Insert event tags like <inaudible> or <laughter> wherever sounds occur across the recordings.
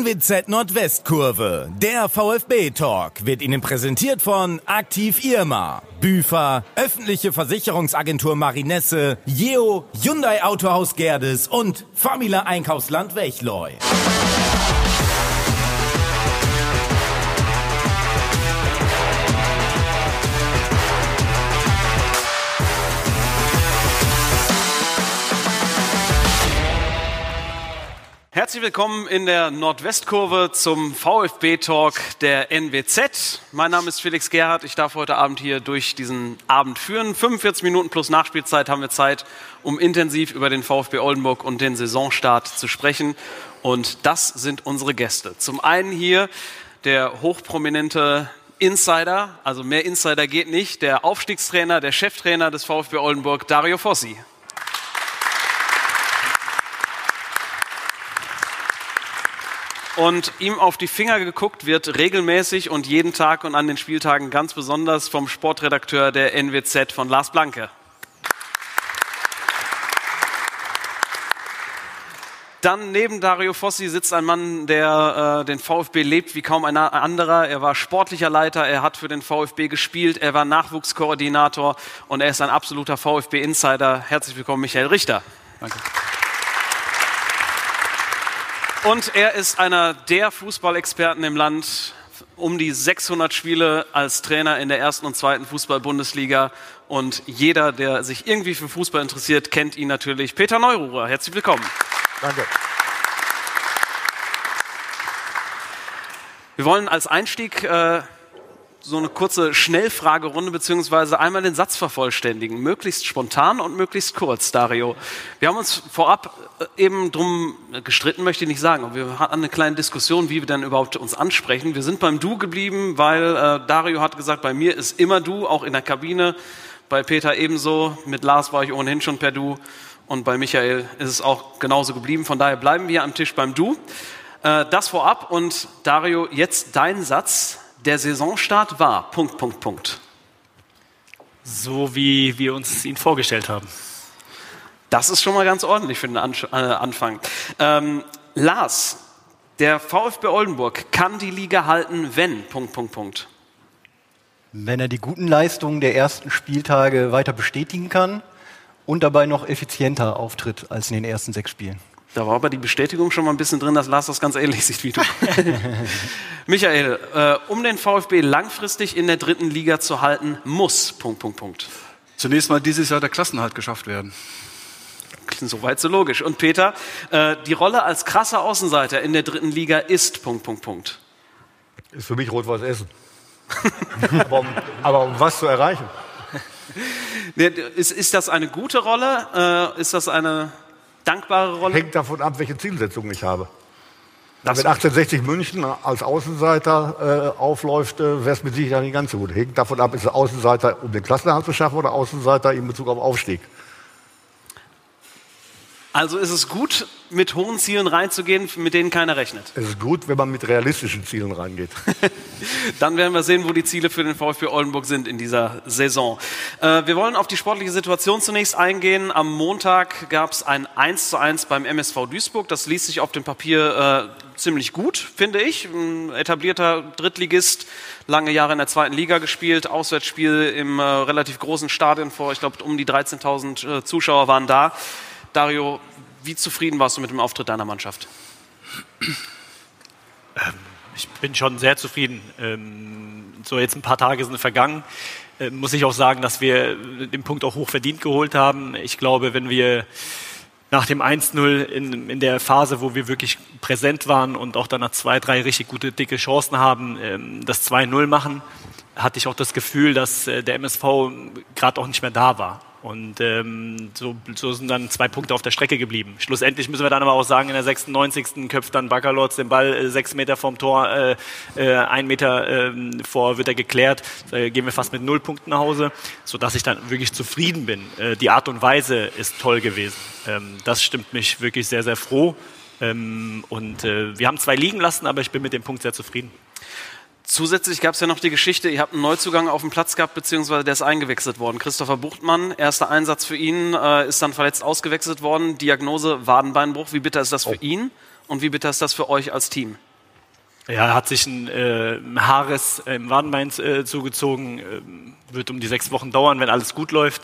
NWZ Nordwestkurve, der VfB-Talk, wird Ihnen präsentiert von Aktiv Irma, Büfer, öffentliche Versicherungsagentur Marinesse, Jeo, Hyundai Autohaus Gerdes und Famila Einkaufsland Wechleu. Herzlich willkommen in der Nordwestkurve zum VfB-Talk der NWZ. Mein Name ist Felix Gerhardt. Ich darf heute Abend hier durch diesen Abend führen. 45 Minuten plus Nachspielzeit haben wir Zeit, um intensiv über den VfB Oldenburg und den Saisonstart zu sprechen. Und das sind unsere Gäste. Zum einen hier der hochprominente Insider, also mehr Insider geht nicht, der Aufstiegstrainer, der Cheftrainer des VfB Oldenburg, Dario Fossi. Und ihm auf die Finger geguckt wird regelmäßig und jeden Tag und an den Spieltagen ganz besonders vom Sportredakteur der NWZ von Lars Blanke. Dann neben Dario Fossi sitzt ein Mann, der äh, den VfB lebt wie kaum ein anderer. Er war sportlicher Leiter, er hat für den VfB gespielt, er war Nachwuchskoordinator und er ist ein absoluter VfB-Insider. Herzlich willkommen, Michael Richter. Danke. Und er ist einer der Fußballexperten im Land. Um die 600 Spiele als Trainer in der ersten und zweiten Fußball-Bundesliga. Und jeder, der sich irgendwie für Fußball interessiert, kennt ihn natürlich. Peter Neururer, herzlich willkommen. Danke. Wir wollen als Einstieg äh, so eine kurze Schnellfragerunde beziehungsweise einmal den Satz vervollständigen. Möglichst spontan und möglichst kurz, Dario. Wir haben uns vorab äh, eben drum gestritten, möchte ich nicht sagen, wir hatten eine kleine Diskussion, wie wir denn überhaupt uns ansprechen. Wir sind beim Du geblieben, weil äh, Dario hat gesagt, bei mir ist immer Du, auch in der Kabine. Bei Peter ebenso. Mit Lars war ich ohnehin schon per Du. Und bei Michael ist es auch genauso geblieben. Von daher bleiben wir am Tisch beim Du. Äh, das vorab und Dario, jetzt dein Satz der Saisonstart war. Punkt, Punkt, Punkt. So wie wir uns ihn vorgestellt haben. Das ist schon mal ganz ordentlich für den äh, Anfang. Ähm, Lars, der VfB Oldenburg kann die Liga halten, wenn. Punkt, Punkt, Punkt. Wenn er die guten Leistungen der ersten Spieltage weiter bestätigen kann und dabei noch effizienter auftritt als in den ersten sechs Spielen. Da war aber die Bestätigung schon mal ein bisschen drin, dass Lars das ganz ähnlich sieht wie du. <laughs> Michael, äh, um den VfB langfristig in der dritten Liga zu halten, muss. Punkt, Punkt, Punkt. Zunächst mal dieses Jahr der Klassenhalt geschafft werden. Soweit so logisch. Und Peter, äh, die Rolle als krasser Außenseiter in der dritten Liga ist. Punkt, Punkt, Punkt. Ist für mich rot-weiß Essen. <laughs> aber, um, aber um was zu erreichen? <laughs> Ist, ist das eine gute Rolle? Äh, ist das eine dankbare Rolle? Hängt davon ab, welche Zielsetzung ich habe. Das Wenn 1860 München als Außenseiter äh, aufläuft, äh, wäre es mit Sicherheit nicht ganz so gut. Hängt davon ab, ist es Außenseiter, um den Klassenerhalt zu schaffen oder Außenseiter in Bezug auf Aufstieg. Also ist es gut, mit hohen Zielen reinzugehen, mit denen keiner rechnet. Es ist gut, wenn man mit realistischen Zielen reingeht. <laughs> Dann werden wir sehen, wo die Ziele für den VfB Oldenburg sind in dieser Saison. Äh, wir wollen auf die sportliche Situation zunächst eingehen. Am Montag gab es ein 1 zu 1 beim MSV Duisburg. Das liest sich auf dem Papier äh, ziemlich gut, finde ich. Ein etablierter Drittligist, lange Jahre in der zweiten Liga gespielt, Auswärtsspiel im äh, relativ großen Stadion vor, ich glaube, um die 13.000 äh, Zuschauer waren da. Dario, wie zufrieden warst du mit dem Auftritt deiner Mannschaft? Ähm, ich bin schon sehr zufrieden. Ähm, so jetzt ein paar Tage sind vergangen. Ähm, muss ich auch sagen, dass wir den Punkt auch hoch verdient geholt haben. Ich glaube, wenn wir nach dem 1-0 in, in der Phase, wo wir wirklich präsent waren und auch danach zwei, drei richtig gute, dicke Chancen haben, das 2-0 machen, hatte ich auch das Gefühl, dass äh, der MSV gerade auch nicht mehr da war. Und ähm, so, so sind dann zwei Punkte auf der Strecke geblieben. Schlussendlich müssen wir dann aber auch sagen, in der 96. köpft dann Baccalords den Ball äh, sechs Meter vom Tor, äh, äh, ein Meter äh, vor wird er geklärt. Da gehen wir fast mit null Punkten nach Hause, sodass ich dann wirklich zufrieden bin. Äh, die Art und Weise ist toll gewesen. Ähm, das stimmt mich wirklich sehr, sehr froh. Ähm, und äh, wir haben zwei liegen lassen, aber ich bin mit dem Punkt sehr zufrieden. Zusätzlich gab es ja noch die Geschichte, ihr habt einen Neuzugang auf dem Platz gehabt, beziehungsweise der ist eingewechselt worden. Christopher Buchtmann, erster Einsatz für ihn, äh, ist dann verletzt ausgewechselt worden. Diagnose Wadenbeinbruch. Wie bitter ist das für oh. ihn und wie bitter ist das für euch als Team? Ja, er hat sich ein äh, Haares im Wadenbein äh, zugezogen, ähm, wird um die sechs Wochen dauern, wenn alles gut läuft.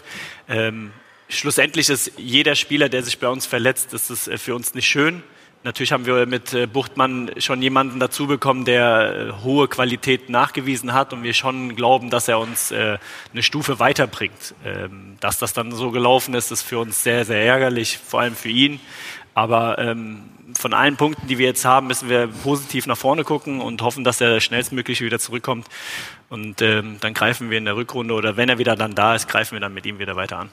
Ähm, schlussendlich ist jeder Spieler, der sich bei uns verletzt, das ist äh, für uns nicht schön. Natürlich haben wir mit äh, Buchtmann schon jemanden dazu bekommen, der äh, hohe Qualität nachgewiesen hat und wir schon glauben, dass er uns äh, eine Stufe weiterbringt. Ähm, dass das dann so gelaufen ist, ist für uns sehr, sehr ärgerlich, vor allem für ihn. Aber ähm, von allen Punkten, die wir jetzt haben, müssen wir positiv nach vorne gucken und hoffen, dass er schnellstmöglich wieder zurückkommt. Und ähm, dann greifen wir in der Rückrunde oder wenn er wieder dann da ist, greifen wir dann mit ihm wieder weiter an.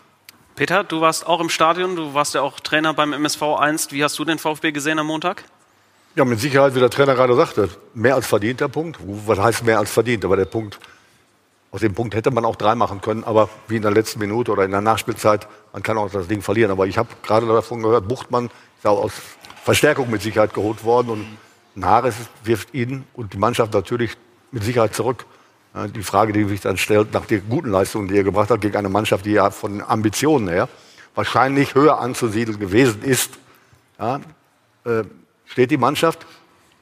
Peter, du warst auch im Stadion, du warst ja auch Trainer beim MSV 1. Wie hast du den VfB gesehen am Montag? Ja, mit Sicherheit, wie der Trainer gerade sagte, mehr als verdient der Punkt. Was heißt mehr als verdient? Aber der Punkt, aus dem Punkt hätte man auch drei machen können, aber wie in der letzten Minute oder in der Nachspielzeit, man kann auch das Ding verlieren. Aber ich habe gerade davon gehört, Buchtmann ist auch aus Verstärkung mit Sicherheit geholt worden und Nares wirft ihn und die Mannschaft natürlich mit Sicherheit zurück. Die Frage, die sich dann stellt, nach der guten Leistung, die er gebracht hat, gegen eine Mannschaft, die ja von Ambitionen her wahrscheinlich höher anzusiedeln gewesen ist, ja, äh, steht die Mannschaft,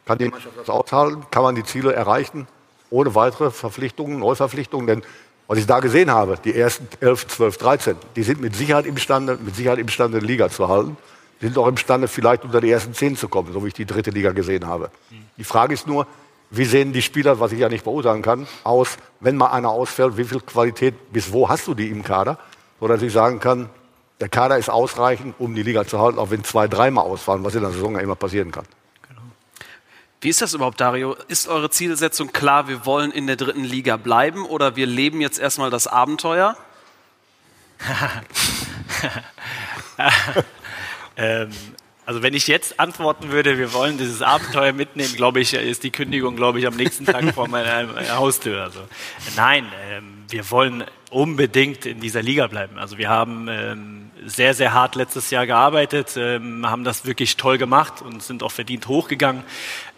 kann die Mannschaft das aushalten, kann man die Ziele erreichen, ohne weitere Verpflichtungen, Neuverpflichtungen, denn was ich da gesehen habe, die ersten 11, 12, 13, die sind mit Sicherheit imstande, mit Sicherheit imstande, die Liga zu halten. Die sind auch imstande, vielleicht unter die ersten zehn zu kommen, so wie ich die dritte Liga gesehen habe. Die Frage ist nur, wie sehen die Spieler, was ich ja nicht beurteilen kann, aus, wenn mal einer ausfällt, wie viel Qualität, bis wo hast du die im Kader, sodass ich sagen kann, der Kader ist ausreichend, um die Liga zu halten, auch wenn zwei, dreimal ausfallen, was in der Saison ja immer passieren kann. Genau. Wie ist das überhaupt, Dario? Ist eure Zielsetzung klar, wir wollen in der dritten Liga bleiben oder wir leben jetzt erstmal das Abenteuer? <laughs> ähm, also wenn ich jetzt antworten würde, wir wollen dieses Abenteuer mitnehmen, glaube ich, ist die Kündigung, glaube ich, am nächsten Tag vor meiner <laughs> Haustür. Also nein, ähm, wir wollen unbedingt in dieser Liga bleiben. Also wir haben ähm, sehr, sehr hart letztes Jahr gearbeitet, ähm, haben das wirklich toll gemacht und sind auch verdient hochgegangen.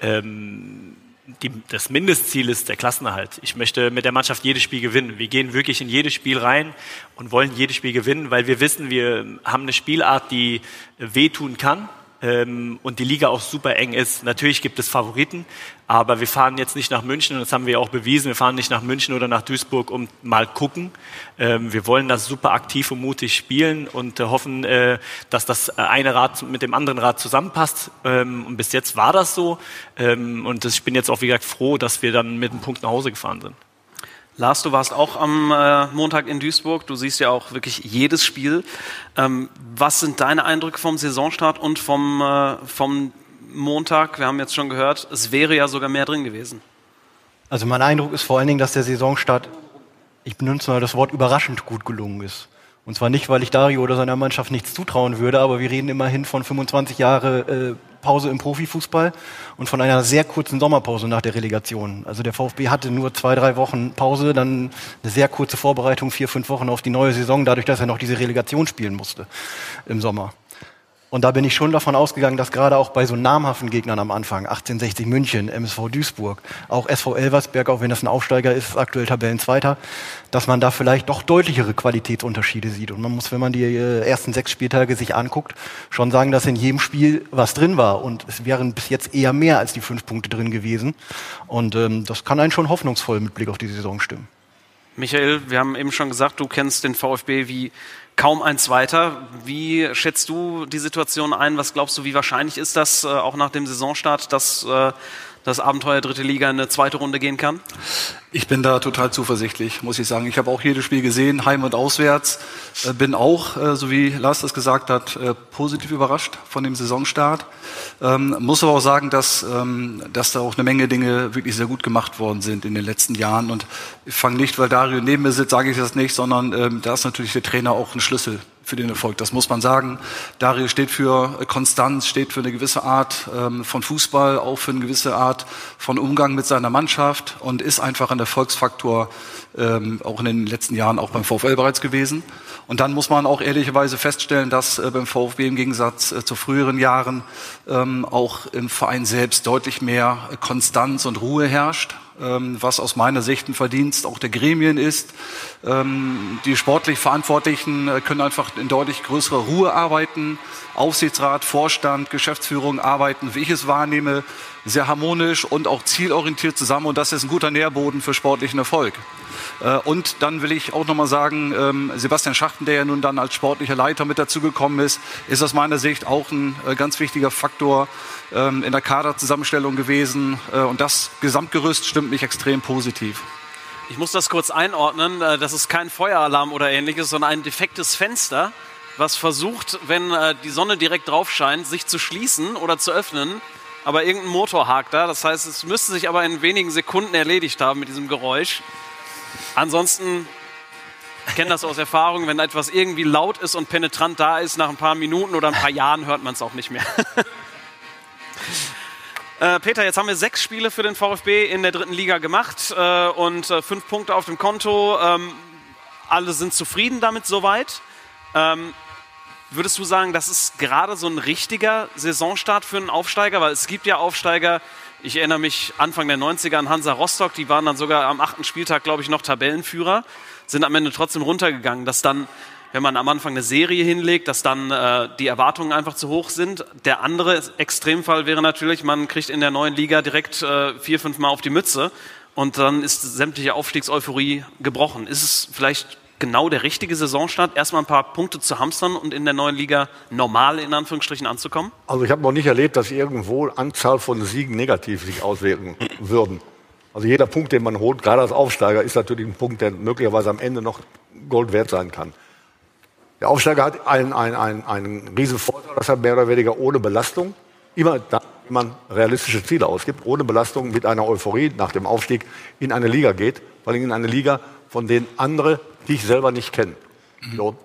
Ähm, die, das Mindestziel ist der Klassenerhalt. Ich möchte mit der Mannschaft jedes Spiel gewinnen. Wir gehen wirklich in jedes Spiel rein und wollen jedes Spiel gewinnen, weil wir wissen, wir haben eine Spielart, die wehtun kann ähm, und die Liga auch super eng ist. Natürlich gibt es Favoriten, aber wir fahren jetzt nicht nach München und das haben wir auch bewiesen. Wir fahren nicht nach München oder nach Duisburg, um mal gucken. Ähm, wir wollen das super aktiv und mutig spielen und äh, hoffen, äh, dass das eine Rad mit dem anderen Rad zusammenpasst. Ähm, und bis jetzt war das so. Ähm, und ich bin jetzt auch, wie gesagt, froh, dass wir dann mit einem Punkt nach Hause gefahren sind. Lars, du warst auch am äh, Montag in Duisburg. Du siehst ja auch wirklich jedes Spiel. Ähm, was sind deine Eindrücke vom Saisonstart und vom, äh, vom Montag? Wir haben jetzt schon gehört, es wäre ja sogar mehr drin gewesen. Also mein Eindruck ist vor allen Dingen, dass der Saisonstart, ich benutze mal das Wort überraschend gut gelungen ist. Und zwar nicht, weil ich Dario oder seiner Mannschaft nichts zutrauen würde, aber wir reden immerhin von 25 Jahre äh, Pause im Profifußball und von einer sehr kurzen Sommerpause nach der Relegation. Also der VfB hatte nur zwei, drei Wochen Pause, dann eine sehr kurze Vorbereitung, vier, fünf Wochen auf die neue Saison, dadurch, dass er noch diese Relegation spielen musste im Sommer. Und da bin ich schon davon ausgegangen, dass gerade auch bei so namhaften Gegnern am Anfang, 1860 München, MSV Duisburg, auch SV Elversberg, auch wenn das ein Aufsteiger ist, aktuell Tabellenzweiter, dass man da vielleicht doch deutlichere Qualitätsunterschiede sieht. Und man muss, wenn man die äh, ersten sechs Spieltage sich anguckt, schon sagen, dass in jedem Spiel was drin war. Und es wären bis jetzt eher mehr als die fünf Punkte drin gewesen. Und ähm, das kann einen schon hoffnungsvoll mit Blick auf die Saison stimmen. Michael, wir haben eben schon gesagt, du kennst den VfB wie kaum ein zweiter. Wie schätzt du die Situation ein? Was glaubst du, wie wahrscheinlich ist das äh, auch nach dem Saisonstart, dass äh, das Abenteuer dritte Liga in eine zweite Runde gehen kann? Ich bin da total zuversichtlich, muss ich sagen. Ich habe auch jedes Spiel gesehen, heim und auswärts. Äh, bin auch, äh, so wie Lars das gesagt hat, äh, positiv überrascht von dem Saisonstart. Ähm, muss aber auch sagen, dass, ähm, dass da auch eine Menge Dinge wirklich sehr gut gemacht worden sind in den letzten Jahren. Und ich fange nicht, weil Dario neben mir sitzt, sage ich das nicht, sondern ähm, da ist natürlich der Trainer auch ein Schlüssel für den Erfolg. Das muss man sagen. Dario steht für Konstanz, steht für eine gewisse Art ähm, von Fußball, auch für eine gewisse Art von Umgang mit seiner Mannschaft und ist einfach ein Erfolgsfaktor, ähm, auch in den letzten Jahren auch beim VfL bereits gewesen. Und dann muss man auch ehrlicherweise feststellen, dass äh, beim VfB im Gegensatz äh, zu früheren Jahren ähm, auch im Verein selbst deutlich mehr Konstanz und Ruhe herrscht. Ähm, was aus meiner Sicht ein Verdienst auch der Gremien ist. Ähm, die sportlich Verantwortlichen äh, können einfach in deutlich größerer Ruhe arbeiten. Aufsichtsrat, Vorstand, Geschäftsführung arbeiten, wie ich es wahrnehme, sehr harmonisch und auch zielorientiert zusammen und das ist ein guter Nährboden für sportlichen Erfolg. Äh, und dann will ich auch nochmal sagen, ähm, Sebastian Schachten, der ja nun dann als sportlicher Leiter mit dazugekommen ist, ist aus meiner Sicht auch ein äh, ganz wichtiger Faktor ähm, in der Kaderzusammenstellung gewesen. Äh, und das Gesamtgerüst stimmt mich extrem positiv. Ich muss das kurz einordnen. Das ist kein Feueralarm oder ähnliches, sondern ein defektes Fenster, was versucht, wenn die Sonne direkt drauf scheint, sich zu schließen oder zu öffnen. Aber irgendein Motor hakt da. Das heißt, es müsste sich aber in wenigen Sekunden erledigt haben mit diesem Geräusch. Ansonsten, ich kenne das aus Erfahrung, wenn etwas irgendwie laut ist und penetrant da ist, nach ein paar Minuten oder ein paar Jahren hört man es auch nicht mehr. <laughs> Äh, Peter, jetzt haben wir sechs Spiele für den VfB in der dritten Liga gemacht äh, und äh, fünf Punkte auf dem Konto. Ähm, alle sind zufrieden damit soweit. Ähm, würdest du sagen, das ist gerade so ein richtiger Saisonstart für einen Aufsteiger? Weil es gibt ja Aufsteiger, ich erinnere mich Anfang der 90er an Hansa Rostock, die waren dann sogar am achten Spieltag, glaube ich, noch Tabellenführer, sind am Ende trotzdem runtergegangen, dass dann, wenn man am Anfang eine Serie hinlegt, dass dann äh, die Erwartungen einfach zu hoch sind. Der andere Extremfall wäre natürlich, man kriegt in der neuen Liga direkt äh, vier, fünf Mal auf die Mütze und dann ist sämtliche Aufstiegseuphorie gebrochen. Ist es vielleicht genau der richtige Saisonstart, erstmal ein paar Punkte zu hamstern und in der neuen Liga normal in Anführungsstrichen anzukommen? Also ich habe noch nicht erlebt, dass irgendwo Anzahl von Siegen negativ sich auswirken würden. Also jeder Punkt, den man holt, gerade als Aufsteiger, ist natürlich ein Punkt, der möglicherweise am Ende noch Gold wert sein kann. Der Aufsteiger hat einen, einen, einen, einen riesen Vorteil, dass er mehr oder weniger ohne Belastung, immer da man realistische Ziele ausgibt, ohne Belastung mit einer Euphorie nach dem Aufstieg in eine Liga geht, vor allem in eine Liga, von denen andere die ich selber nicht kenne. So,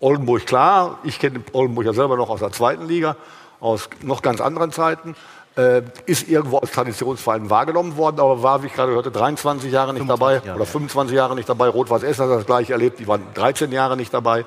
Oldenburg, klar, ich kenne Oldenburg ja selber noch aus der zweiten Liga, aus noch ganz anderen Zeiten. Äh, ist irgendwo als Traditionsverein wahrgenommen worden, aber war, wie ich gerade hörte, 23 Jahre nicht dabei Jahre, oder 25 Jahre nicht dabei. Rot-Weiß Essen hat das gleiche erlebt, die waren 13 Jahre nicht dabei.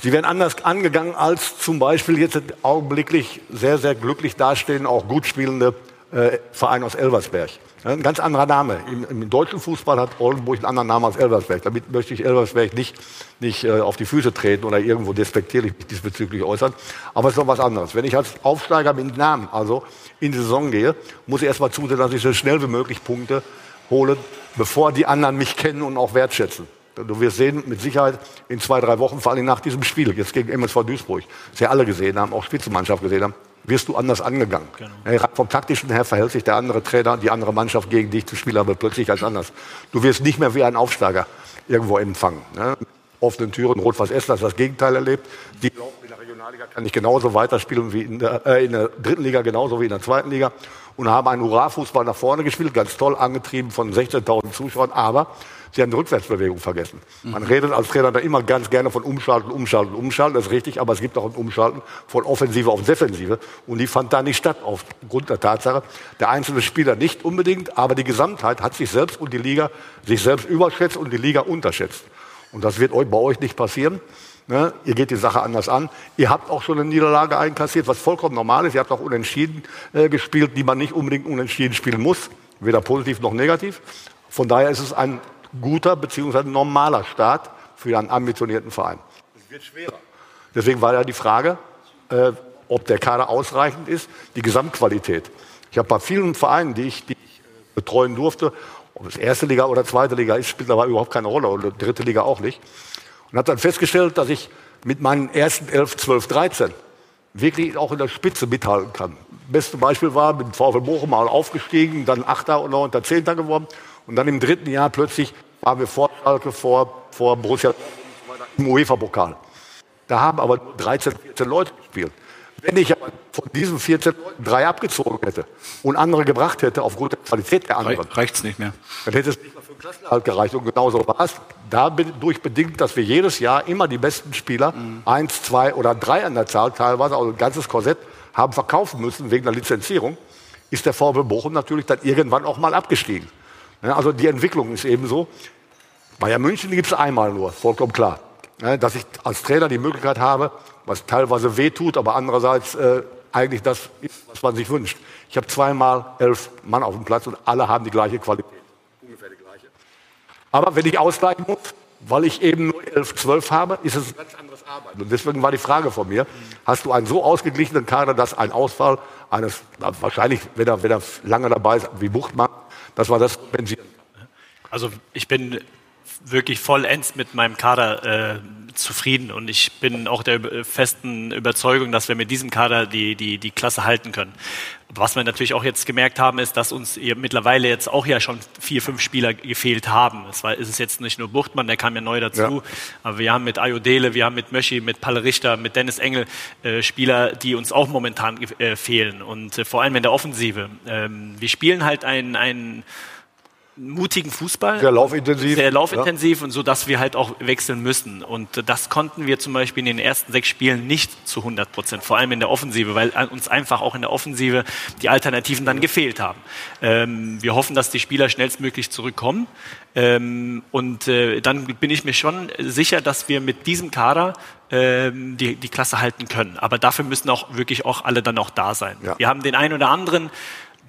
Sie werden anders angegangen als zum Beispiel jetzt augenblicklich sehr, sehr glücklich dastehen, auch gut spielende äh, Verein aus Elversberg. Ein ganz anderer Name. Im, Im, deutschen Fußball hat Oldenburg einen anderen Namen als Elversberg. Damit möchte ich Elversberg nicht, nicht äh, auf die Füße treten oder irgendwo despektierlich diesbezüglich äußern. Aber es ist noch was anderes. Wenn ich als Aufsteiger mit Namen also in die Saison gehe, muss ich erstmal zusehen, dass ich so schnell wie möglich Punkte hole, bevor die anderen mich kennen und auch wertschätzen. Du wirst sehen, mit Sicherheit in zwei, drei Wochen, vor allem nach diesem Spiel, jetzt gegen MSV Duisburg, das ja alle gesehen haben, auch Spitzenmannschaft gesehen haben, wirst du anders angegangen. Genau. Vom taktischen her verhält sich der andere Trainer, die andere Mannschaft gegen dich zu spielen, aber plötzlich ganz anders. Du wirst nicht mehr wie ein Aufsteiger irgendwo empfangen. Ne? Offenen Türen, Rot-Weiß Essen hat das Gegenteil erlebt. Die glauben, in der Regionalliga kann ich genauso weiterspielen wie in der, äh, in der dritten Liga, genauso wie in der zweiten Liga. Und haben einen Hurra-Fußball nach vorne gespielt, ganz toll angetrieben von 16.000 Zuschauern. Aber Sie haben die Rückwärtsbewegung vergessen. Man redet als Trainer da immer ganz gerne von Umschalten, Umschalten, Umschalten. Das ist richtig, aber es gibt auch ein Umschalten von Offensive auf Defensive. Und die fand da nicht statt, aufgrund der Tatsache, der einzelne Spieler nicht unbedingt, aber die Gesamtheit hat sich selbst und die Liga sich selbst überschätzt und die Liga unterschätzt. Und das wird bei euch nicht passieren. Ne? Ihr geht die Sache anders an. Ihr habt auch schon eine Niederlage einkassiert, was vollkommen normal ist. Ihr habt auch unentschieden äh, gespielt, die man nicht unbedingt unentschieden spielen muss, weder positiv noch negativ. Von daher ist es ein guter bzw. normaler Start für einen ambitionierten Verein. Es wird schwerer. Deswegen war ja die Frage, äh, ob der Kader ausreichend ist, die Gesamtqualität. Ich habe bei vielen Vereinen, die ich, die ich äh, betreuen durfte, ob es erste Liga oder zweite Liga ist, spielt aber überhaupt keine Rolle oder dritte Liga auch nicht. Und habe dann festgestellt, dass ich mit meinen ersten 11, 12, 13 wirklich auch in der Spitze mithalten kann. Beste Beispiel war mit dem VfL Bochum mal aufgestiegen, dann Achter und Neunter, Zehnter geworden und dann im dritten Jahr plötzlich waren wir vor Schalke, vor, vor Borussia im UEFA-Pokal. Da haben aber 13, 14 Leute gespielt. Wenn ich aber von diesen 14 Leuten drei abgezogen hätte und andere gebracht hätte aufgrund der Qualität der anderen, reicht es nicht mehr. Dann hätte es nicht mehr für den Klassenerhalt gereicht. Und genauso war es. Dadurch bedingt, dass wir jedes Jahr immer die besten Spieler, mhm. eins, zwei oder drei an der Zahl teilweise, also ein ganzes Korsett, haben verkaufen müssen wegen der Lizenzierung, ist der VW Bochum natürlich dann irgendwann auch mal abgestiegen. Ja, also die Entwicklung ist eben so. Bayern München gibt es einmal nur, vollkommen klar. Ja, dass ich als Trainer die Möglichkeit habe, was teilweise wehtut, aber andererseits äh, eigentlich das ist, was man sich wünscht. Ich habe zweimal elf Mann auf dem Platz und alle haben die gleiche Qualität. Ungefähr die gleiche. Aber wenn ich ausgleichen muss, weil ich eben nur elf, zwölf habe, ist es ein ganz anderes Und deswegen war die Frage von mir, hast du einen so ausgeglichenen Kader, dass ein Ausfall eines, wahrscheinlich, wenn er, wenn er lange dabei ist, wie Buchtmann, dass wir das kompensieren? Also ich bin wirklich vollends mit meinem Kader äh, zufrieden und ich bin auch der festen Überzeugung, dass wir mit diesem Kader die, die, die Klasse halten können. Was wir natürlich auch jetzt gemerkt haben, ist, dass uns mittlerweile jetzt auch ja schon vier, fünf Spieler gefehlt haben. Es war, ist es jetzt nicht nur Buchtmann, der kam ja neu dazu, ja. aber wir haben mit Ayodele, wir haben mit Möschi, mit Palle Richter, mit Dennis Engel äh, Spieler, die uns auch momentan äh, fehlen und äh, vor allem in der Offensive. Ähm, wir spielen halt ein, ein mutigen Fußball. Sehr laufintensiv. Sehr laufintensiv ja. und so, dass wir halt auch wechseln müssen. Und das konnten wir zum Beispiel in den ersten sechs Spielen nicht zu 100 Prozent, vor allem in der Offensive, weil uns einfach auch in der Offensive die Alternativen dann gefehlt haben. Ähm, wir hoffen, dass die Spieler schnellstmöglich zurückkommen. Ähm, und äh, dann bin ich mir schon sicher, dass wir mit diesem Kader ähm, die, die Klasse halten können. Aber dafür müssen auch wirklich auch alle dann auch da sein. Ja. Wir haben den einen oder anderen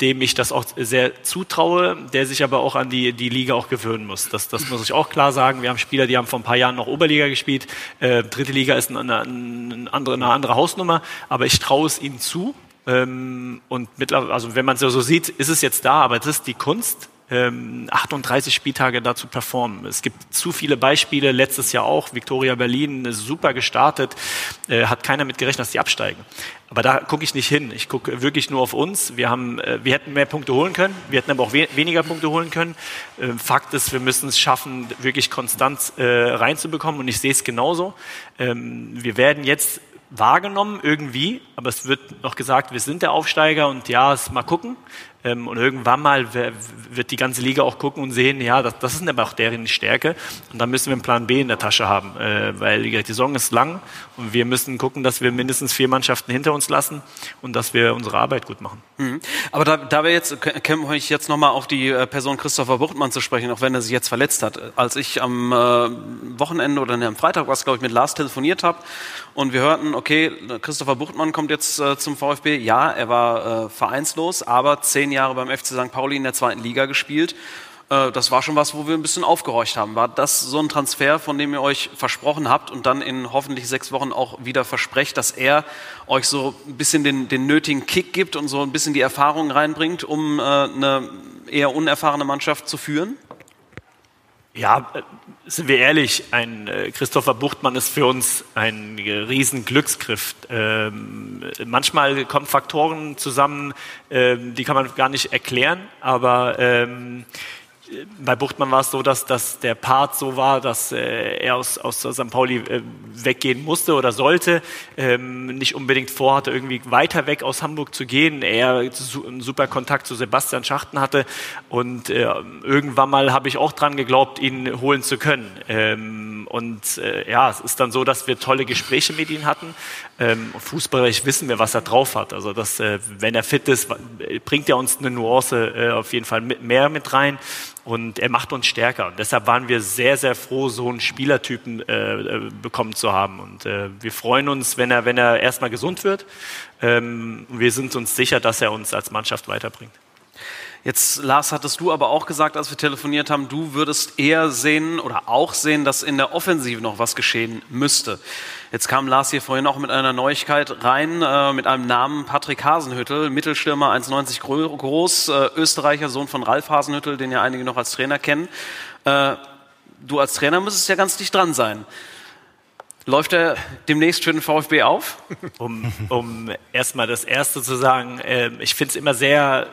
dem ich das auch sehr zutraue, der sich aber auch an die, die Liga auch gewöhnen muss. Das, das muss ich auch klar sagen. Wir haben Spieler, die haben vor ein paar Jahren noch Oberliga gespielt. Äh, dritte Liga ist eine, eine, andere, eine andere Hausnummer, aber ich traue es ihnen zu. Ähm, und mittlerweile, also wenn man es so sieht, ist es jetzt da, aber das ist die Kunst, 38 ähm, Spieltage da zu performen. Es gibt zu viele Beispiele, letztes Jahr auch, Victoria Berlin super gestartet, äh, hat keiner mit gerechnet, dass die absteigen. Aber da gucke ich nicht hin. Ich gucke wirklich nur auf uns. Wir, haben, äh, wir hätten mehr Punkte holen können, wir hätten aber auch we weniger Punkte holen können. Äh, Fakt ist, wir müssen es schaffen, wirklich konstant äh, reinzubekommen und ich sehe es genauso. Ähm, wir werden jetzt wahrgenommen irgendwie, aber es wird noch gesagt, wir sind der Aufsteiger und ja, es mal gucken. Ähm, und irgendwann mal wird die ganze Liga auch gucken und sehen, ja, das, das ist aber auch deren Stärke. Und dann müssen wir einen Plan B in der Tasche haben, äh, weil die Saison ist lang und wir müssen gucken, dass wir mindestens vier Mannschaften hinter uns lassen und dass wir unsere Arbeit gut machen. Mhm. Aber da, da wir jetzt, kämen ich jetzt nochmal auf die äh, Person Christopher Buchtmann zu sprechen, auch wenn er sich jetzt verletzt hat. Als ich am äh, Wochenende oder ne, am Freitag was, glaube ich, mit Lars telefoniert habe und wir hörten, okay, Christopher Buchtmann kommt jetzt äh, zum VfB. Ja, er war äh, vereinslos, aber zehn Jahre beim FC St. Pauli in der zweiten Liga gespielt. Äh, das war schon was, wo wir ein bisschen aufgehorcht haben. War das so ein Transfer, von dem ihr euch versprochen habt und dann in hoffentlich sechs Wochen auch wieder versprecht, dass er euch so ein bisschen den, den nötigen Kick gibt und so ein bisschen die Erfahrung reinbringt, um äh, eine eher unerfahrene Mannschaft zu führen? Ja, sind wir ehrlich, ein äh, Christopher Buchtmann ist für uns ein riesen Glücksgriff. Ähm, manchmal kommen Faktoren zusammen, ähm, die kann man gar nicht erklären, aber ähm, bei Buchtmann war es so, dass, dass der Part so war, dass äh, er aus, aus St. Pauli äh, weggehen musste oder sollte, ähm, nicht unbedingt vorhatte, irgendwie weiter weg aus Hamburg zu gehen. Er einen super Kontakt zu Sebastian Schachten hatte und äh, irgendwann mal habe ich auch dran geglaubt, ihn holen zu können. Ähm, und äh, ja, es ist dann so, dass wir tolle Gespräche mit ihm hatten. Ähm, fußballerisch wissen wir, was er drauf hat. Also, dass, äh, wenn er fit ist, bringt er uns eine Nuance äh, auf jeden Fall mit, mehr mit rein. Und er macht uns stärker. Und deshalb waren wir sehr, sehr froh, so einen Spielertypen äh, äh, bekommen zu haben. Und äh, wir freuen uns, wenn er, wenn er erstmal gesund wird. Ähm, wir sind uns sicher, dass er uns als Mannschaft weiterbringt. Jetzt, Lars, hattest du aber auch gesagt, als wir telefoniert haben, du würdest eher sehen oder auch sehen, dass in der Offensive noch was geschehen müsste. Jetzt kam Lars hier vorhin auch mit einer Neuigkeit rein, äh, mit einem Namen Patrick Hasenhüttel, Mittelstürmer 1,90 groß, äh, Österreicher, Sohn von Ralf Hasenhüttel, den ja einige noch als Trainer kennen. Äh, du als Trainer müsstest ja ganz dicht dran sein. Läuft er demnächst für den VfB auf? Um, um erstmal das Erste zu sagen, äh, ich finde es immer sehr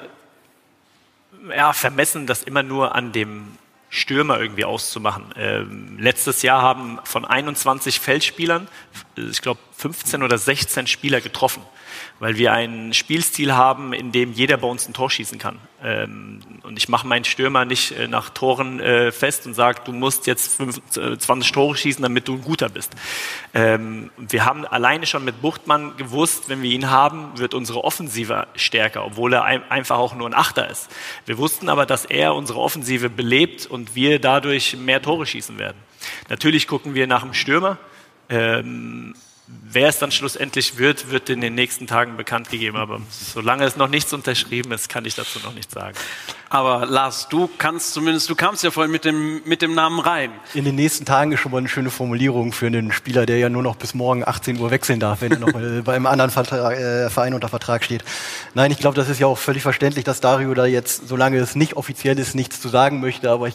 ja, vermessen, das immer nur an dem Stürmer irgendwie auszumachen. Ähm, letztes Jahr haben von 21 Feldspielern, ich glaube 15 oder 16 Spieler getroffen weil wir einen Spielstil haben, in dem jeder bei uns ein Tor schießen kann. Ähm, und ich mache meinen Stürmer nicht äh, nach Toren äh, fest und sage, du musst jetzt 20 äh, Tore schießen, damit du ein guter bist. Ähm, wir haben alleine schon mit Buchtmann gewusst, wenn wir ihn haben, wird unsere Offensive stärker, obwohl er einfach auch nur ein Achter ist. Wir wussten aber, dass er unsere Offensive belebt und wir dadurch mehr Tore schießen werden. Natürlich gucken wir nach dem Stürmer. Ähm, wer es dann schlussendlich wird, wird in den nächsten Tagen bekannt gegeben. Aber solange es noch nichts unterschrieben ist, kann ich dazu noch nichts sagen. Aber Lars, du kannst zumindest, du kamst ja vorhin mit dem, mit dem Namen rein. In den nächsten Tagen ist schon mal eine schöne Formulierung für einen Spieler, der ja nur noch bis morgen 18 Uhr wechseln darf, wenn er noch bei einem anderen Vertrag, äh, Verein unter Vertrag steht. Nein, ich glaube, das ist ja auch völlig verständlich, dass Dario da jetzt, solange es nicht offiziell ist, nichts zu sagen möchte. Aber ich,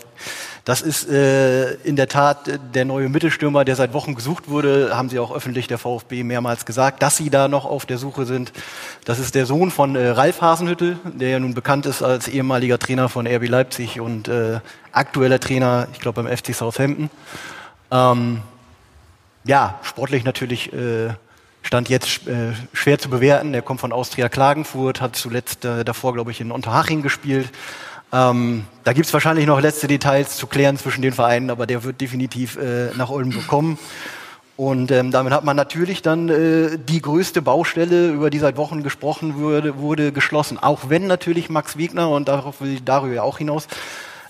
das ist äh, in der Tat der neue Mittelstürmer, der seit Wochen gesucht wurde, haben sie auch öffentlich der VfB mehrmals gesagt, dass sie da noch auf der Suche sind. Das ist der Sohn von äh, Ralf Hasenhüttel, der ja nun bekannt ist als ehemaliger Trainer von RB Leipzig und äh, aktueller Trainer, ich glaube, beim FC Southampton. Ähm, ja, sportlich natürlich äh, stand jetzt äh, schwer zu bewerten. Er kommt von Austria Klagenfurt, hat zuletzt äh, davor, glaube ich, in Unterhaching gespielt. Ähm, da gibt es wahrscheinlich noch letzte Details zu klären zwischen den Vereinen, aber der wird definitiv äh, nach Oldenburg kommen. Und ähm, damit hat man natürlich dann äh, die größte Baustelle, über die seit Wochen gesprochen wurde, wurde geschlossen. Auch wenn natürlich Max Wegner, und darauf will Dario ja auch hinaus,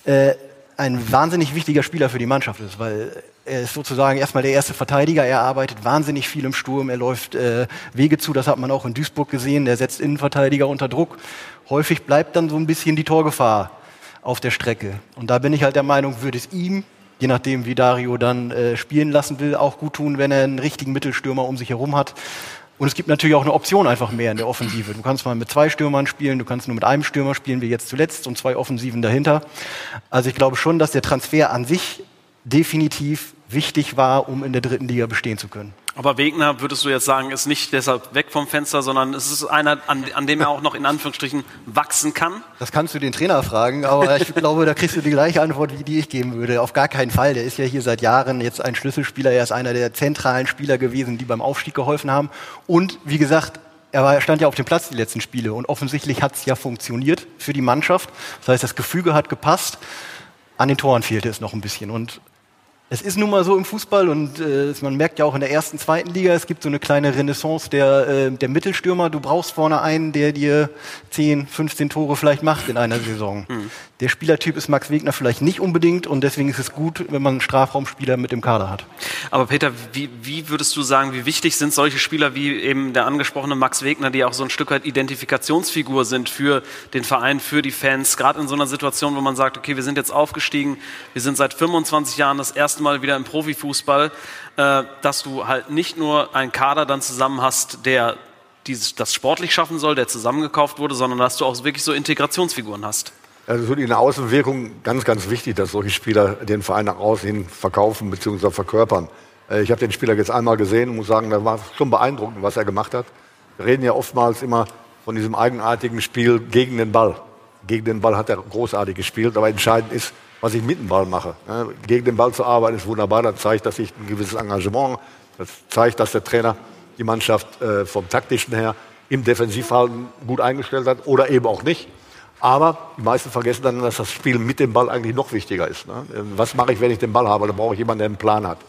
äh, ein wahnsinnig wichtiger Spieler für die Mannschaft ist, weil er ist sozusagen erstmal der erste Verteidiger, er arbeitet wahnsinnig viel im Sturm, er läuft äh, Wege zu, das hat man auch in Duisburg gesehen, er setzt Innenverteidiger unter Druck. Häufig bleibt dann so ein bisschen die Torgefahr auf der Strecke. Und da bin ich halt der Meinung, würde es ihm je nachdem, wie Dario dann äh, spielen lassen will, auch gut tun, wenn er einen richtigen Mittelstürmer um sich herum hat. Und es gibt natürlich auch eine Option einfach mehr in der Offensive. Du kannst mal mit zwei Stürmern spielen, du kannst nur mit einem Stürmer spielen, wie jetzt zuletzt, und zwei Offensiven dahinter. Also ich glaube schon, dass der Transfer an sich definitiv wichtig war, um in der dritten Liga bestehen zu können. Aber Wegner, würdest du jetzt sagen, ist nicht deshalb weg vom Fenster, sondern es ist einer, an, an, dem er auch noch in Anführungsstrichen wachsen kann? Das kannst du den Trainer fragen, aber ich <laughs> glaube, da kriegst du die gleiche Antwort, wie die ich geben würde. Auf gar keinen Fall. Der ist ja hier seit Jahren jetzt ein Schlüsselspieler. Er ist einer der zentralen Spieler gewesen, die beim Aufstieg geholfen haben. Und wie gesagt, er war, stand ja auf dem Platz die letzten Spiele und offensichtlich hat es ja funktioniert für die Mannschaft. Das heißt, das Gefüge hat gepasst. An den Toren fehlte es noch ein bisschen. Und es ist nun mal so im Fußball und äh, man merkt ja auch in der ersten, zweiten Liga, es gibt so eine kleine Renaissance der, äh, der Mittelstürmer. Du brauchst vorne einen, der dir 10, 15 Tore vielleicht macht in einer Saison. Mhm. Der Spielertyp ist Max Wegner vielleicht nicht unbedingt und deswegen ist es gut, wenn man einen Strafraumspieler mit im Kader hat. Aber Peter, wie, wie würdest du sagen, wie wichtig sind solche Spieler wie eben der angesprochene Max Wegner, die auch so ein Stück weit Identifikationsfigur sind für den Verein, für die Fans, gerade in so einer Situation, wo man sagt, okay, wir sind jetzt aufgestiegen, wir sind seit 25 Jahren das erste Mal wieder im Profifußball, äh, dass du halt nicht nur einen Kader dann zusammen hast, der dieses, das sportlich schaffen soll, der zusammengekauft wurde, sondern dass du auch wirklich so Integrationsfiguren hast. Also in der Außenwirkung ganz, ganz wichtig, dass solche Spieler den Verein nach außen hin verkaufen bzw. verkörpern. Äh, ich habe den Spieler jetzt einmal gesehen und muss sagen, da war schon beeindruckend, was er gemacht hat. Wir reden ja oftmals immer von diesem eigenartigen Spiel gegen den Ball. Gegen den Ball hat er großartig gespielt, aber entscheidend ist, was ich mit dem Ball mache. Gegen den Ball zu arbeiten ist wunderbar, das zeigt, dass ich ein gewisses Engagement, das zeigt, dass der Trainer die Mannschaft äh, vom taktischen her im Defensivverhalten gut eingestellt hat oder eben auch nicht. Aber die meisten vergessen dann, dass das Spiel mit dem Ball eigentlich noch wichtiger ist. Ne? Was mache ich, wenn ich den Ball habe? Da brauche ich jemanden, der einen Plan hat.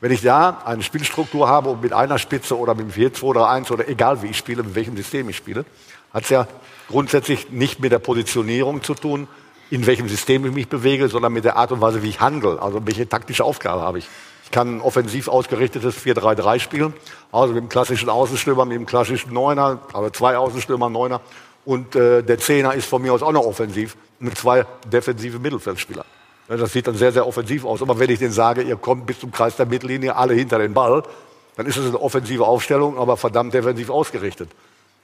Wenn ich da eine Spielstruktur habe und mit einer Spitze oder mit dem 4-2-3-1 oder egal wie ich spiele, mit welchem System ich spiele, hat es ja grundsätzlich nicht mit der Positionierung zu tun, in welchem System ich mich bewege, sondern mit der Art und Weise, wie ich handle. Also welche taktische Aufgabe habe ich. Ich kann ein offensiv ausgerichtetes 4-3-3 spielen, also mit dem klassischen Außenstürmer, mit dem klassischen Neuner, also zwei Außenstürmer, Neuner und äh, der Zehner ist von mir aus auch noch offensiv mit zwei defensive Mittelfeldspieler. Ja, das sieht dann sehr, sehr offensiv aus. Aber wenn ich denen sage, ihr kommt bis zum Kreis der Mittellinie, alle hinter den Ball, dann ist es eine offensive Aufstellung, aber verdammt defensiv ausgerichtet.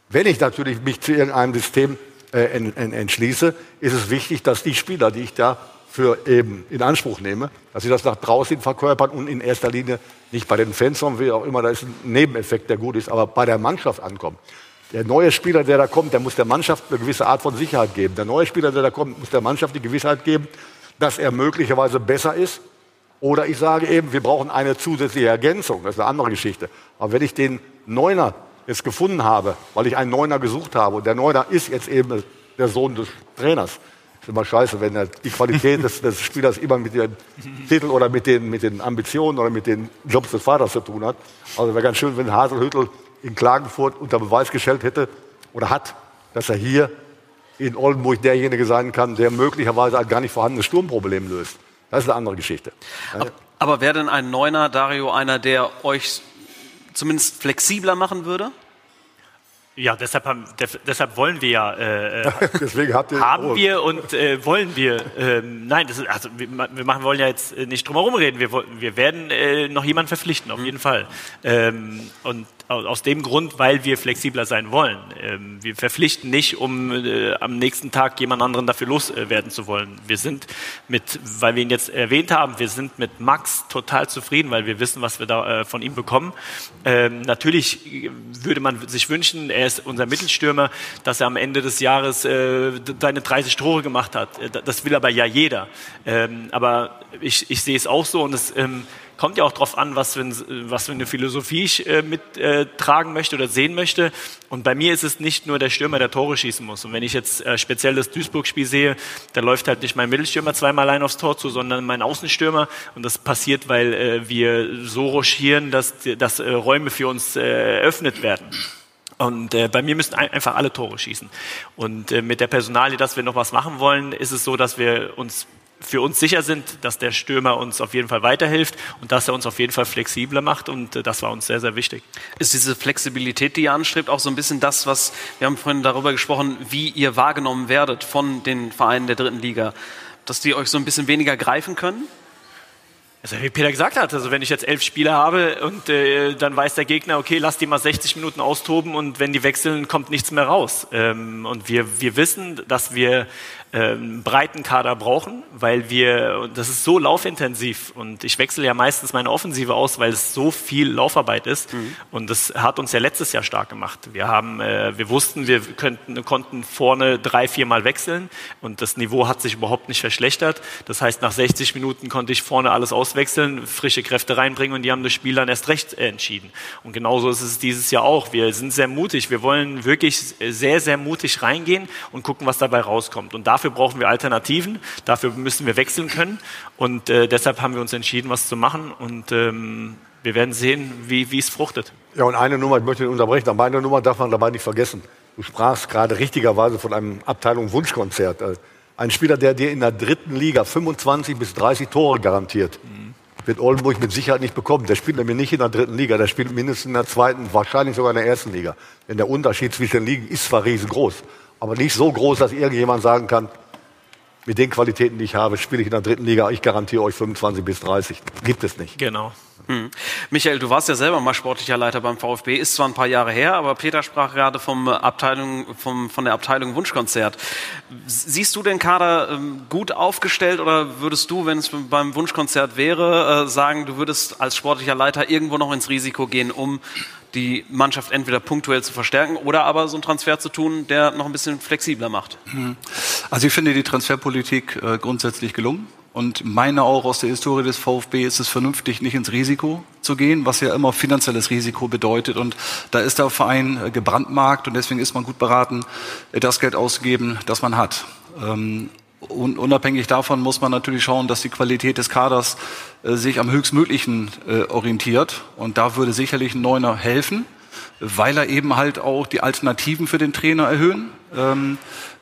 Wenn ich natürlich mich zu irgendeinem System äh, en, en, entschließe, ist es wichtig, dass die Spieler, die ich da für eben in Anspruch nehme, dass sie das nach draußen verkörpern und in erster Linie nicht bei den Fans, sondern wie auch immer, da ist ein Nebeneffekt, der gut ist, aber bei der Mannschaft ankommen. Der neue Spieler, der da kommt, der muss der Mannschaft eine gewisse Art von Sicherheit geben. Der neue Spieler, der da kommt, muss der Mannschaft die Gewissheit geben, dass er möglicherweise besser ist. Oder ich sage eben, wir brauchen eine zusätzliche Ergänzung. Das ist eine andere Geschichte. Aber wenn ich den Neuner jetzt gefunden habe, weil ich einen Neuner gesucht habe, und der Neuner ist jetzt eben der Sohn des Trainers, ist immer scheiße, wenn die Qualität des, des, Spielers immer mit dem Titel oder mit den, mit den Ambitionen oder mit den Jobs des Vaters zu tun hat. Also wäre ganz schön, wenn Haselhüttel in Klagenfurt unter Beweis gestellt hätte oder hat, dass er hier in Oldenburg derjenige sein kann, der möglicherweise ein gar nicht vorhandenes Sturmproblem löst. Das ist eine andere Geschichte. Aber, aber wäre denn ein Neuner, Dario, einer, der euch zumindest flexibler machen würde? Ja, deshalb, haben, deshalb wollen wir ja. Äh, <laughs> äh Deswegen habt ihr haben wir und äh, wollen wir. Ähm, nein, das ist, also wir, wir machen, wollen ja jetzt nicht drum herum reden. Wir, wir werden äh, noch jemanden verpflichten, auf jeden Fall. Ähm, und aus dem Grund, weil wir flexibler sein wollen. Ähm, wir verpflichten nicht, um äh, am nächsten Tag jemand anderen dafür loswerden zu wollen. Wir sind mit, weil wir ihn jetzt erwähnt haben, wir sind mit Max total zufrieden, weil wir wissen, was wir da äh, von ihm bekommen. Ähm, natürlich würde man sich wünschen, er ist unser Mittelstürmer, dass er am Ende des Jahres äh, seine 30 Tore gemacht hat. Das will aber ja jeder. Ähm, aber ich, ich sehe es auch so und es kommt ja auch darauf an, was für, ein, was für eine Philosophie ich äh, mittragen äh, möchte oder sehen möchte. Und bei mir ist es nicht nur der Stürmer, der Tore schießen muss. Und wenn ich jetzt äh, speziell das Duisburg-Spiel sehe, da läuft halt nicht mein Mittelstürmer zweimal allein aufs Tor zu, sondern mein Außenstürmer. Und das passiert, weil äh, wir so rochieren, dass, dass äh, Räume für uns äh, eröffnet werden. Und äh, bei mir müssen ein, einfach alle Tore schießen. Und äh, mit der Personalie, dass wir noch was machen wollen, ist es so, dass wir uns für uns sicher sind, dass der Stürmer uns auf jeden Fall weiterhilft und dass er uns auf jeden Fall flexibler macht und äh, das war uns sehr, sehr wichtig. Ist diese Flexibilität, die ihr anstrebt, auch so ein bisschen das, was, wir haben vorhin darüber gesprochen, wie ihr wahrgenommen werdet von den Vereinen der dritten Liga, dass die euch so ein bisschen weniger greifen können? Also wie Peter gesagt hat, also wenn ich jetzt elf Spieler habe und äh, dann weiß der Gegner, okay, lass die mal 60 Minuten austoben und wenn die wechseln, kommt nichts mehr raus. Ähm, und wir, wir wissen, dass wir ähm, breiten Kader brauchen, weil wir, das ist so laufintensiv und ich wechsle ja meistens meine Offensive aus, weil es so viel Laufarbeit ist mhm. und das hat uns ja letztes Jahr stark gemacht. Wir haben, äh, wir wussten, wir könnten, konnten vorne drei, viermal wechseln und das Niveau hat sich überhaupt nicht verschlechtert. Das heißt, nach 60 Minuten konnte ich vorne alles auswechseln, frische Kräfte reinbringen und die haben das Spiel dann erst recht entschieden. Und genauso ist es dieses Jahr auch. Wir sind sehr mutig. Wir wollen wirklich sehr, sehr mutig reingehen und gucken, was dabei rauskommt. Und da Dafür brauchen wir Alternativen, dafür müssen wir wechseln können und äh, deshalb haben wir uns entschieden, was zu machen und ähm, wir werden sehen, wie, wie es fruchtet. Ja, und eine Nummer, ich möchte dich unterbrechen, aber eine Nummer darf man dabei nicht vergessen. Du sprachst gerade richtigerweise von einem Abteilung Wunschkonzert. Äh, ein Spieler, der dir in der dritten Liga 25 bis 30 Tore garantiert, mhm. wird Oldenburg mit Sicherheit nicht bekommen. Der spielt nämlich nicht in der dritten Liga, der spielt mindestens in der zweiten, wahrscheinlich sogar in der ersten Liga. Denn der Unterschied zwischen den Ligen ist zwar riesengroß, aber nicht so groß, dass irgendjemand sagen kann, mit den Qualitäten, die ich habe, spiele ich in der dritten Liga. Ich garantiere euch 25 bis 30. Gibt es nicht. Genau. Hm. Michael, du warst ja selber mal sportlicher Leiter beim VfB, ist zwar ein paar Jahre her, aber Peter sprach gerade vom Abteilung, vom, von der Abteilung Wunschkonzert. Siehst du den Kader ähm, gut aufgestellt oder würdest du, wenn es beim Wunschkonzert wäre, äh, sagen, du würdest als sportlicher Leiter irgendwo noch ins Risiko gehen, um die Mannschaft entweder punktuell zu verstärken oder aber so einen Transfer zu tun, der noch ein bisschen flexibler macht. Mhm. Also ich finde die Transferpolitik äh, grundsätzlich gelungen. Und meine auch aus der Historie des VfB ist es vernünftig, nicht ins Risiko zu gehen, was ja immer finanzielles Risiko bedeutet. Und da ist der Verein äh, gebrandmarkt und deswegen ist man gut beraten, äh, das Geld auszugeben, das man hat. Ähm, und unabhängig davon muss man natürlich schauen, dass die Qualität des Kaders äh, sich am höchstmöglichen orientiert. Und da würde sicherlich ein Neuner helfen, weil er eben halt auch die Alternativen für den Trainer erhöhen, ähm,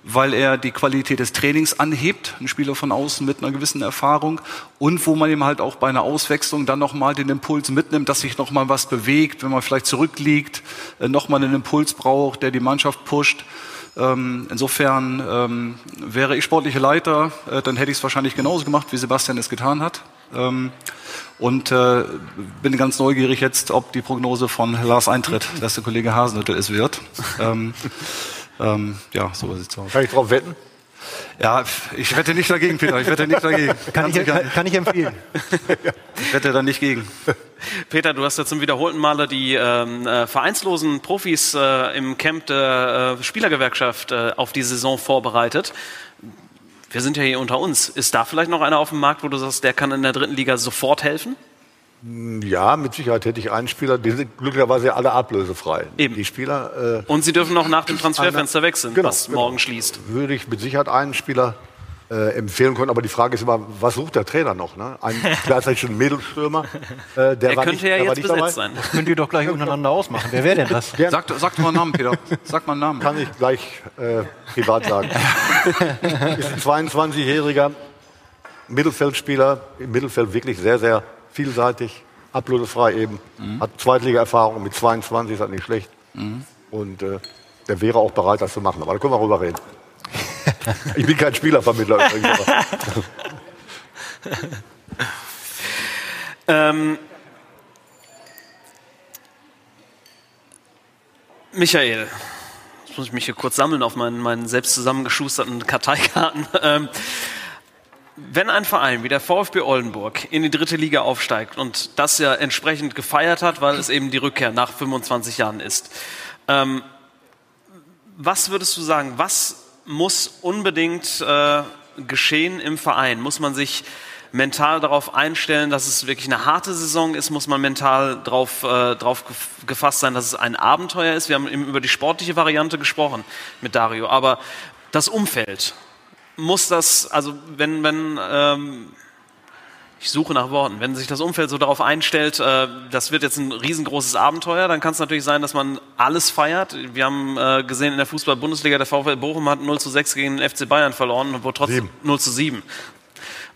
weil er die Qualität des Trainings anhebt, ein Spieler von außen mit einer gewissen Erfahrung und wo man eben halt auch bei einer Auswechslung dann nochmal den Impuls mitnimmt, dass sich nochmal was bewegt, wenn man vielleicht zurückliegt, äh, nochmal einen Impuls braucht, der die Mannschaft pusht. Ähm, insofern ähm, wäre ich sportlicher Leiter, äh, dann hätte ich es wahrscheinlich genauso gemacht, wie Sebastian es getan hat. Ähm, und äh, bin ganz neugierig jetzt, ob die Prognose von Lars eintritt, <laughs> dass der Kollege Hasenhüttel es wird. Ähm, ja, so sieht es aus. Kann ich drauf wetten? Ja, ich wette nicht dagegen, Peter. Ich wette nicht dagegen. <laughs> kann, ich, kann, kann ich empfehlen. <laughs> ich wette da nicht gegen. <laughs> Peter, du hast ja zum wiederholten Male die ähm, äh, vereinslosen Profis äh, im Camp der äh, Spielergewerkschaft äh, auf die Saison vorbereitet. Wir sind ja hier unter uns. Ist da vielleicht noch einer auf dem Markt, wo du sagst, der kann in der dritten Liga sofort helfen? Ja, mit Sicherheit hätte ich einen Spieler, die sind glücklicherweise alle ablösefrei. Eben. Die Spieler. Äh, Und sie dürfen noch nach dem Transferfenster wechseln, genau, was genau. morgen schließt. Würde ich mit Sicherheit einen Spieler äh, empfehlen können. Aber die Frage ist immer, was sucht der Trainer noch? Ne? Einen <laughs> klassischen Mittelstürmer. Äh, der, der könnte nicht, ja jetzt besetzt dabei. sein. Das könnt ihr doch gleich untereinander ausmachen. Wer wäre denn das? Sag, sag mal einen Namen, Peter. <laughs> Sag mal einen Namen. Kann ich gleich äh, privat sagen. <laughs> ist ein 22-jähriger Mittelfeldspieler, im Mittelfeld wirklich sehr, sehr vielseitig ablösefrei eben. Mhm. Hat Zweitliga-Erfahrung mit 22, ist halt nicht schlecht. Mhm. Und äh, der wäre auch bereit, das zu machen. Aber da können wir rüber reden. ich bin kein Spielervermittler übrigens. <laughs> ähm, Michael, jetzt muss ich mich hier kurz sammeln auf meinen, meinen selbst zusammengeschusterten Karteikarten. Ähm, wenn ein Verein wie der VfB Oldenburg in die dritte Liga aufsteigt und das ja entsprechend gefeiert hat, weil es eben die Rückkehr nach 25 Jahren ist, ähm, was würdest du sagen, was muss unbedingt äh, geschehen im Verein? Muss man sich mental darauf einstellen, dass es wirklich eine harte Saison ist? Muss man mental darauf äh, drauf gefasst sein, dass es ein Abenteuer ist? Wir haben eben über die sportliche Variante gesprochen mit Dario, aber das Umfeld, muss das, also wenn, wenn ähm, ich suche nach Worten. Wenn sich das Umfeld so darauf einstellt, äh, das wird jetzt ein riesengroßes Abenteuer, dann kann es natürlich sein, dass man alles feiert. Wir haben äh, gesehen in der Fußball-Bundesliga, der VfL Bochum hat 0 zu 6 gegen den FC Bayern verloren und wurde trotzdem 7. 0 zu 7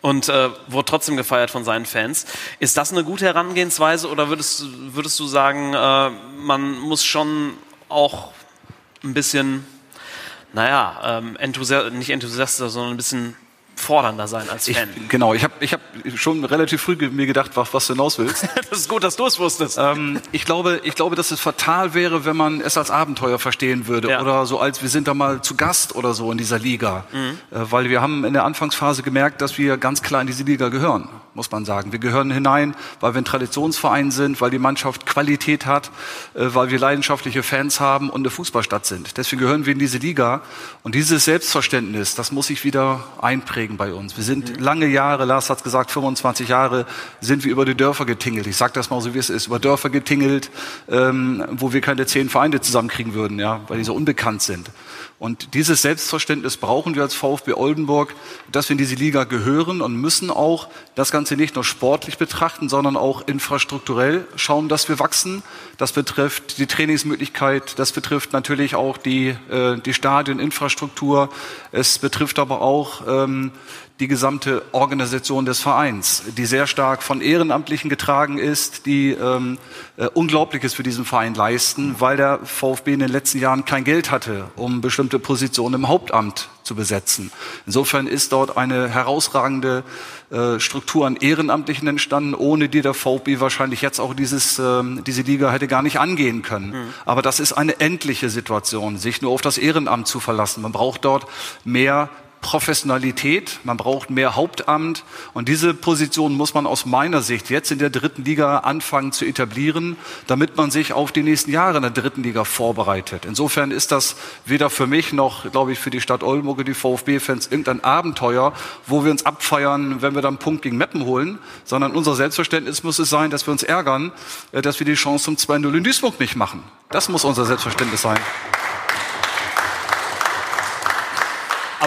und äh, wurde trotzdem gefeiert von seinen Fans. Ist das eine gute Herangehensweise oder würdest, würdest du sagen, äh, man muss schon auch ein bisschen, naja, ähm, enthusiast, nicht enthusiastisch, sondern ein bisschen fordernder sein als Fan. Ich, genau, ich habe ich hab schon relativ früh mir gedacht, was, was du hinaus willst. <laughs> das ist gut, dass du es wusstest. Ähm, ich, glaube, ich glaube, dass es fatal wäre, wenn man es als Abenteuer verstehen würde ja. oder so als wir sind da mal zu Gast oder so in dieser Liga. Mhm. Äh, weil wir haben in der Anfangsphase gemerkt, dass wir ganz klar in diese Liga gehören muss man sagen. Wir gehören hinein, weil wir ein Traditionsverein sind, weil die Mannschaft Qualität hat, äh, weil wir leidenschaftliche Fans haben und eine Fußballstadt sind. Deswegen gehören wir in diese Liga. Und dieses Selbstverständnis, das muss sich wieder einprägen bei uns. Wir sind mhm. lange Jahre, Lars hat gesagt, 25 Jahre sind wir über die Dörfer getingelt. Ich sage das mal so, wie es ist, über Dörfer getingelt, ähm, wo wir keine zehn Vereine zusammenkriegen würden, ja, weil die so unbekannt sind. Und dieses Selbstverständnis brauchen wir als VfB Oldenburg, dass wir in diese Liga gehören und müssen auch das Ganze nicht nur sportlich betrachten, sondern auch infrastrukturell schauen, dass wir wachsen. Das betrifft die Trainingsmöglichkeit, das betrifft natürlich auch die, äh, die Stadioninfrastruktur. Es betrifft aber auch ähm, die gesamte Organisation des Vereins, die sehr stark von Ehrenamtlichen getragen ist, die ähm, äh, Unglaubliches für diesen Verein leisten, weil der VfB in den letzten Jahren kein Geld hatte, um bestimmte Positionen im Hauptamt zu besetzen. Insofern ist dort eine herausragende äh, Struktur an Ehrenamtlichen entstanden, ohne die der VfB wahrscheinlich jetzt auch dieses, äh, diese Liga hätte gar nicht angehen können. Mhm. Aber das ist eine endliche Situation, sich nur auf das Ehrenamt zu verlassen. Man braucht dort mehr Professionalität, man braucht mehr Hauptamt und diese Position muss man aus meiner Sicht jetzt in der dritten Liga anfangen zu etablieren, damit man sich auf die nächsten Jahre in der dritten Liga vorbereitet. Insofern ist das weder für mich noch, glaube ich, für die Stadt Oldenburg und die VfB-Fans irgendein Abenteuer, wo wir uns abfeiern, wenn wir dann einen Punkt gegen Meppen holen, sondern unser Selbstverständnis muss es sein, dass wir uns ärgern, äh, dass wir die Chance zum 2-0 in Duisburg nicht machen. Das muss unser Selbstverständnis sein.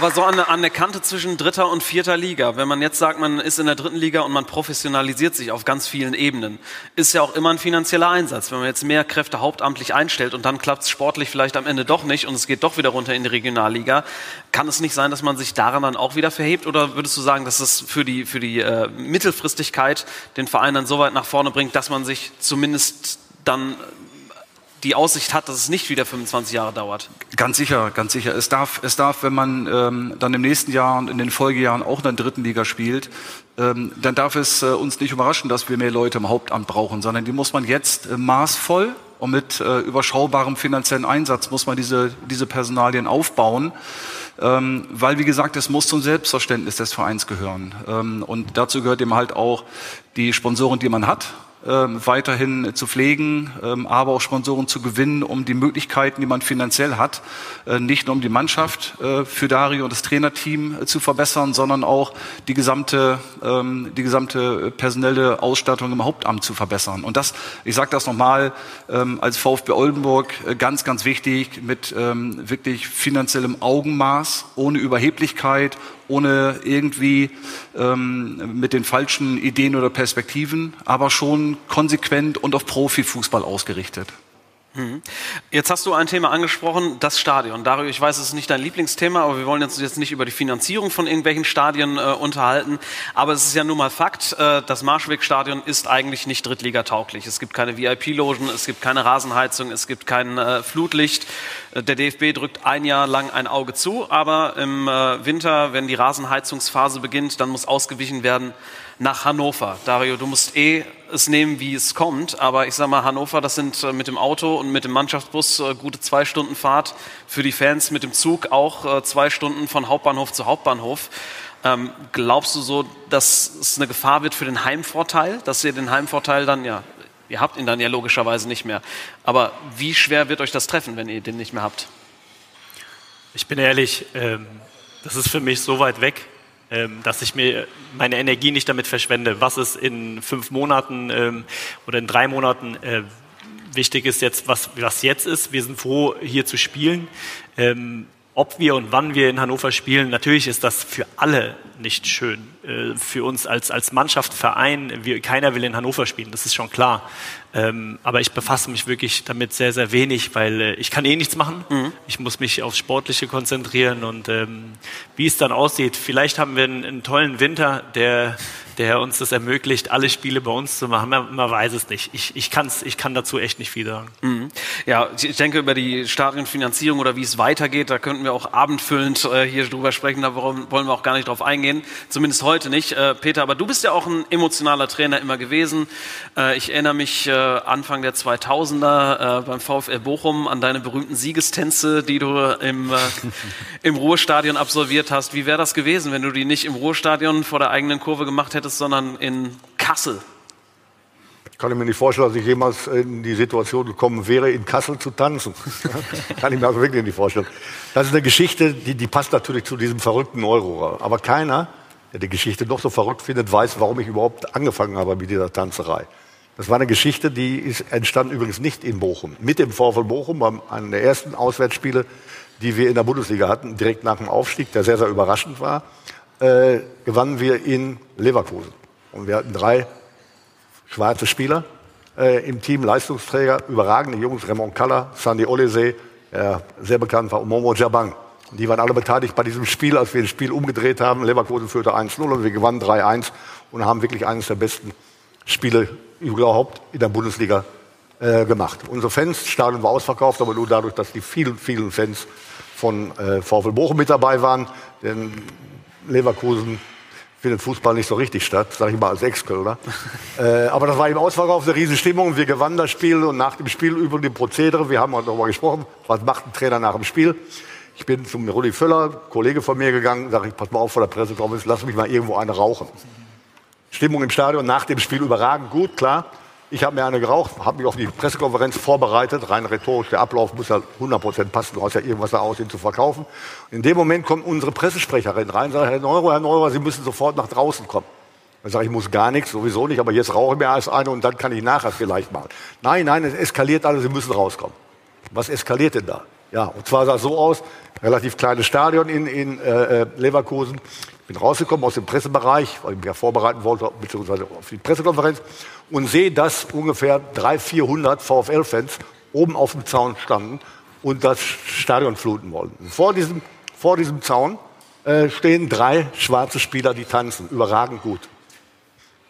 Aber so an, an der Kante zwischen dritter und vierter Liga, wenn man jetzt sagt, man ist in der dritten Liga und man professionalisiert sich auf ganz vielen Ebenen, ist ja auch immer ein finanzieller Einsatz. Wenn man jetzt mehr Kräfte hauptamtlich einstellt und dann klappt es sportlich vielleicht am Ende doch nicht und es geht doch wieder runter in die Regionalliga, kann es nicht sein, dass man sich daran dann auch wieder verhebt? Oder würdest du sagen, dass das für die, für die äh, Mittelfristigkeit den Verein dann so weit nach vorne bringt, dass man sich zumindest dann die Aussicht hat, dass es nicht wieder 25 Jahre dauert. Ganz sicher, ganz sicher. Es darf, es darf wenn man ähm, dann im nächsten Jahr und in den Folgejahren auch in der dritten Liga spielt, ähm, dann darf es äh, uns nicht überraschen, dass wir mehr Leute im Hauptamt brauchen, sondern die muss man jetzt äh, maßvoll und mit äh, überschaubarem finanziellen Einsatz muss man diese, diese Personalien aufbauen. Ähm, weil, wie gesagt, es muss zum Selbstverständnis des Vereins gehören. Ähm, und dazu gehört eben halt auch die Sponsoren, die man hat weiterhin zu pflegen, ähm, aber auch Sponsoren zu gewinnen, um die Möglichkeiten, die man finanziell hat, äh, nicht nur um die Mannschaft äh, für Dario und das Trainerteam äh, zu verbessern, sondern auch die gesamte, ähm, die gesamte personelle Ausstattung im Hauptamt zu verbessern. Und das, ich sage das nochmal, als VfB Oldenburg ganz, ganz wichtig, mit wirklich finanziellem Augenmaß, ohne Überheblichkeit, ohne irgendwie ähm, mit den falschen Ideen oder Perspektiven, aber schon konsequent und auf Profifußball ausgerichtet. Mhm. Jetzt hast du ein Thema angesprochen, das Stadion. Dario, ich weiß, es ist nicht dein Lieblingsthema, aber wir wollen uns jetzt nicht über die Finanzierung von irgendwelchen Stadien äh, unterhalten. Aber es ist ja nun mal Fakt, äh, das Marschwegstadion ist eigentlich nicht drittligatauglich. Es gibt keine VIP-Logen, es gibt keine Rasenheizung, es gibt kein äh, Flutlicht. Äh, der DFB drückt ein Jahr lang ein Auge zu, aber im äh, Winter, wenn die Rasenheizungsphase beginnt, dann muss ausgewichen werden nach Hannover. Dario, du musst eh es nehmen, wie es kommt, aber ich sag mal, Hannover, das sind äh, mit dem Auto und mit dem Mannschaftsbus äh, gute zwei Stunden Fahrt. Für die Fans mit dem Zug auch äh, zwei Stunden von Hauptbahnhof zu Hauptbahnhof. Ähm, glaubst du so, dass es eine Gefahr wird für den Heimvorteil, dass ihr den Heimvorteil dann, ja, ihr habt ihn dann ja logischerweise nicht mehr. Aber wie schwer wird euch das treffen, wenn ihr den nicht mehr habt? Ich bin ehrlich, ähm, das ist für mich so weit weg, dass ich mir meine Energie nicht damit verschwende. Was ist in fünf Monaten ähm, oder in drei Monaten äh, wichtig ist jetzt, was, was jetzt ist. Wir sind froh, hier zu spielen. Ob wir und wann wir in Hannover spielen, natürlich ist das für alle nicht schön. Äh, für uns als, als Mannschaft, Verein, wir, keiner will in Hannover spielen, das ist schon klar. Ähm, aber ich befasse mich wirklich damit sehr, sehr wenig, weil äh, ich kann eh nichts machen. Mhm. Ich muss mich aufs Sportliche konzentrieren und ähm, wie es dann aussieht, vielleicht haben wir einen, einen tollen Winter, der der uns das ermöglicht, alle Spiele bei uns zu machen. Man, man weiß es nicht. Ich, ich, kann's, ich kann dazu echt nicht viel sagen. Mhm. Ja, ich denke über die Stadionfinanzierung oder wie es weitergeht, da könnten wir auch abendfüllend äh, hier drüber sprechen. Da wollen wir auch gar nicht drauf eingehen. Zumindest heute nicht. Äh, Peter, aber du bist ja auch ein emotionaler Trainer immer gewesen. Äh, ich erinnere mich äh, Anfang der 2000er äh, beim VfL Bochum an deine berühmten Siegestänze, die du im, äh, <laughs> im Ruhrstadion absolviert hast. Wie wäre das gewesen, wenn du die nicht im Ruhrstadion vor der eigenen Kurve gemacht hättest? Hättest, sondern in Kassel. Ich kann mir nicht vorstellen, dass ich jemals in die Situation gekommen wäre, in Kassel zu tanzen. <laughs> kann ich mir also wirklich nicht vorstellen. Das ist eine Geschichte, die, die passt natürlich zu diesem verrückten Euro. Aber keiner, der die Geschichte noch so verrückt findet, weiß, warum ich überhaupt angefangen habe mit dieser Tanzerei. Das war eine Geschichte, die ist entstanden übrigens nicht in Bochum. Mit dem VfL Bochum, beim einem der ersten Auswärtsspiele, die wir in der Bundesliga hatten, direkt nach dem Aufstieg, der sehr, sehr überraschend war äh, gewannen wir in Leverkusen. Und wir hatten drei schwarze Spieler äh, im Team, Leistungsträger, überragende Jungs, Raymond Kalla, Sandy Olese, äh, sehr bekannt war, Momo Jabang. Die waren alle beteiligt bei diesem Spiel, als wir das Spiel umgedreht haben. Leverkusen führte 1-0 und wir gewannen 3-1 und haben wirklich eines der besten Spiele überhaupt in der Bundesliga äh, gemacht. Unsere Fans, Stadion war ausverkauft, aber nur dadurch, dass die vielen, vielen Fans von äh, VfL Bochum mit dabei waren. Denn Leverkusen findet Fußball nicht so richtig statt, sage ich mal als Ex-Kölner. <laughs> äh, aber das war im Ausverkauf eine Riesenstimmung. Wir gewannen das Spiel und nach dem Spiel über die Prozedere, wir haben darüber gesprochen, was macht ein Trainer nach dem Spiel. Ich bin zum Rudi Völler, Kollege von mir gegangen, sage ich, pass mal auf vor der Pressekonferenz, lass mich mal irgendwo eine rauchen. Stimmung im Stadion nach dem Spiel überragend gut, klar. Ich habe mir eine geraucht, habe mich auf die Pressekonferenz vorbereitet. Rein rhetorisch, der Ablauf muss ja 100% passen. Du hast ja irgendwas da aussehen zu verkaufen. In dem Moment kommt unsere Pressesprecherin rein und sagt, Herr Neurer, Herr Neurer, Sie müssen sofort nach draußen kommen. Dann sage ich, ich muss gar nichts, sowieso nicht, aber jetzt rauche ich mir erst eine und dann kann ich nachher vielleicht machen. Nein, nein, es eskaliert alles, Sie müssen rauskommen. Was eskaliert denn da? Ja, und zwar sah es so aus, relativ kleines Stadion in, in äh, äh Leverkusen bin rausgekommen aus dem Pressebereich, weil ich mich ja vorbereiten wollte, beziehungsweise auf die Pressekonferenz, und sehe, dass ungefähr 300, 400 VfL-Fans oben auf dem Zaun standen und das Stadion fluten wollten. Vor diesem, vor diesem Zaun äh, stehen drei schwarze Spieler, die tanzen, überragend gut.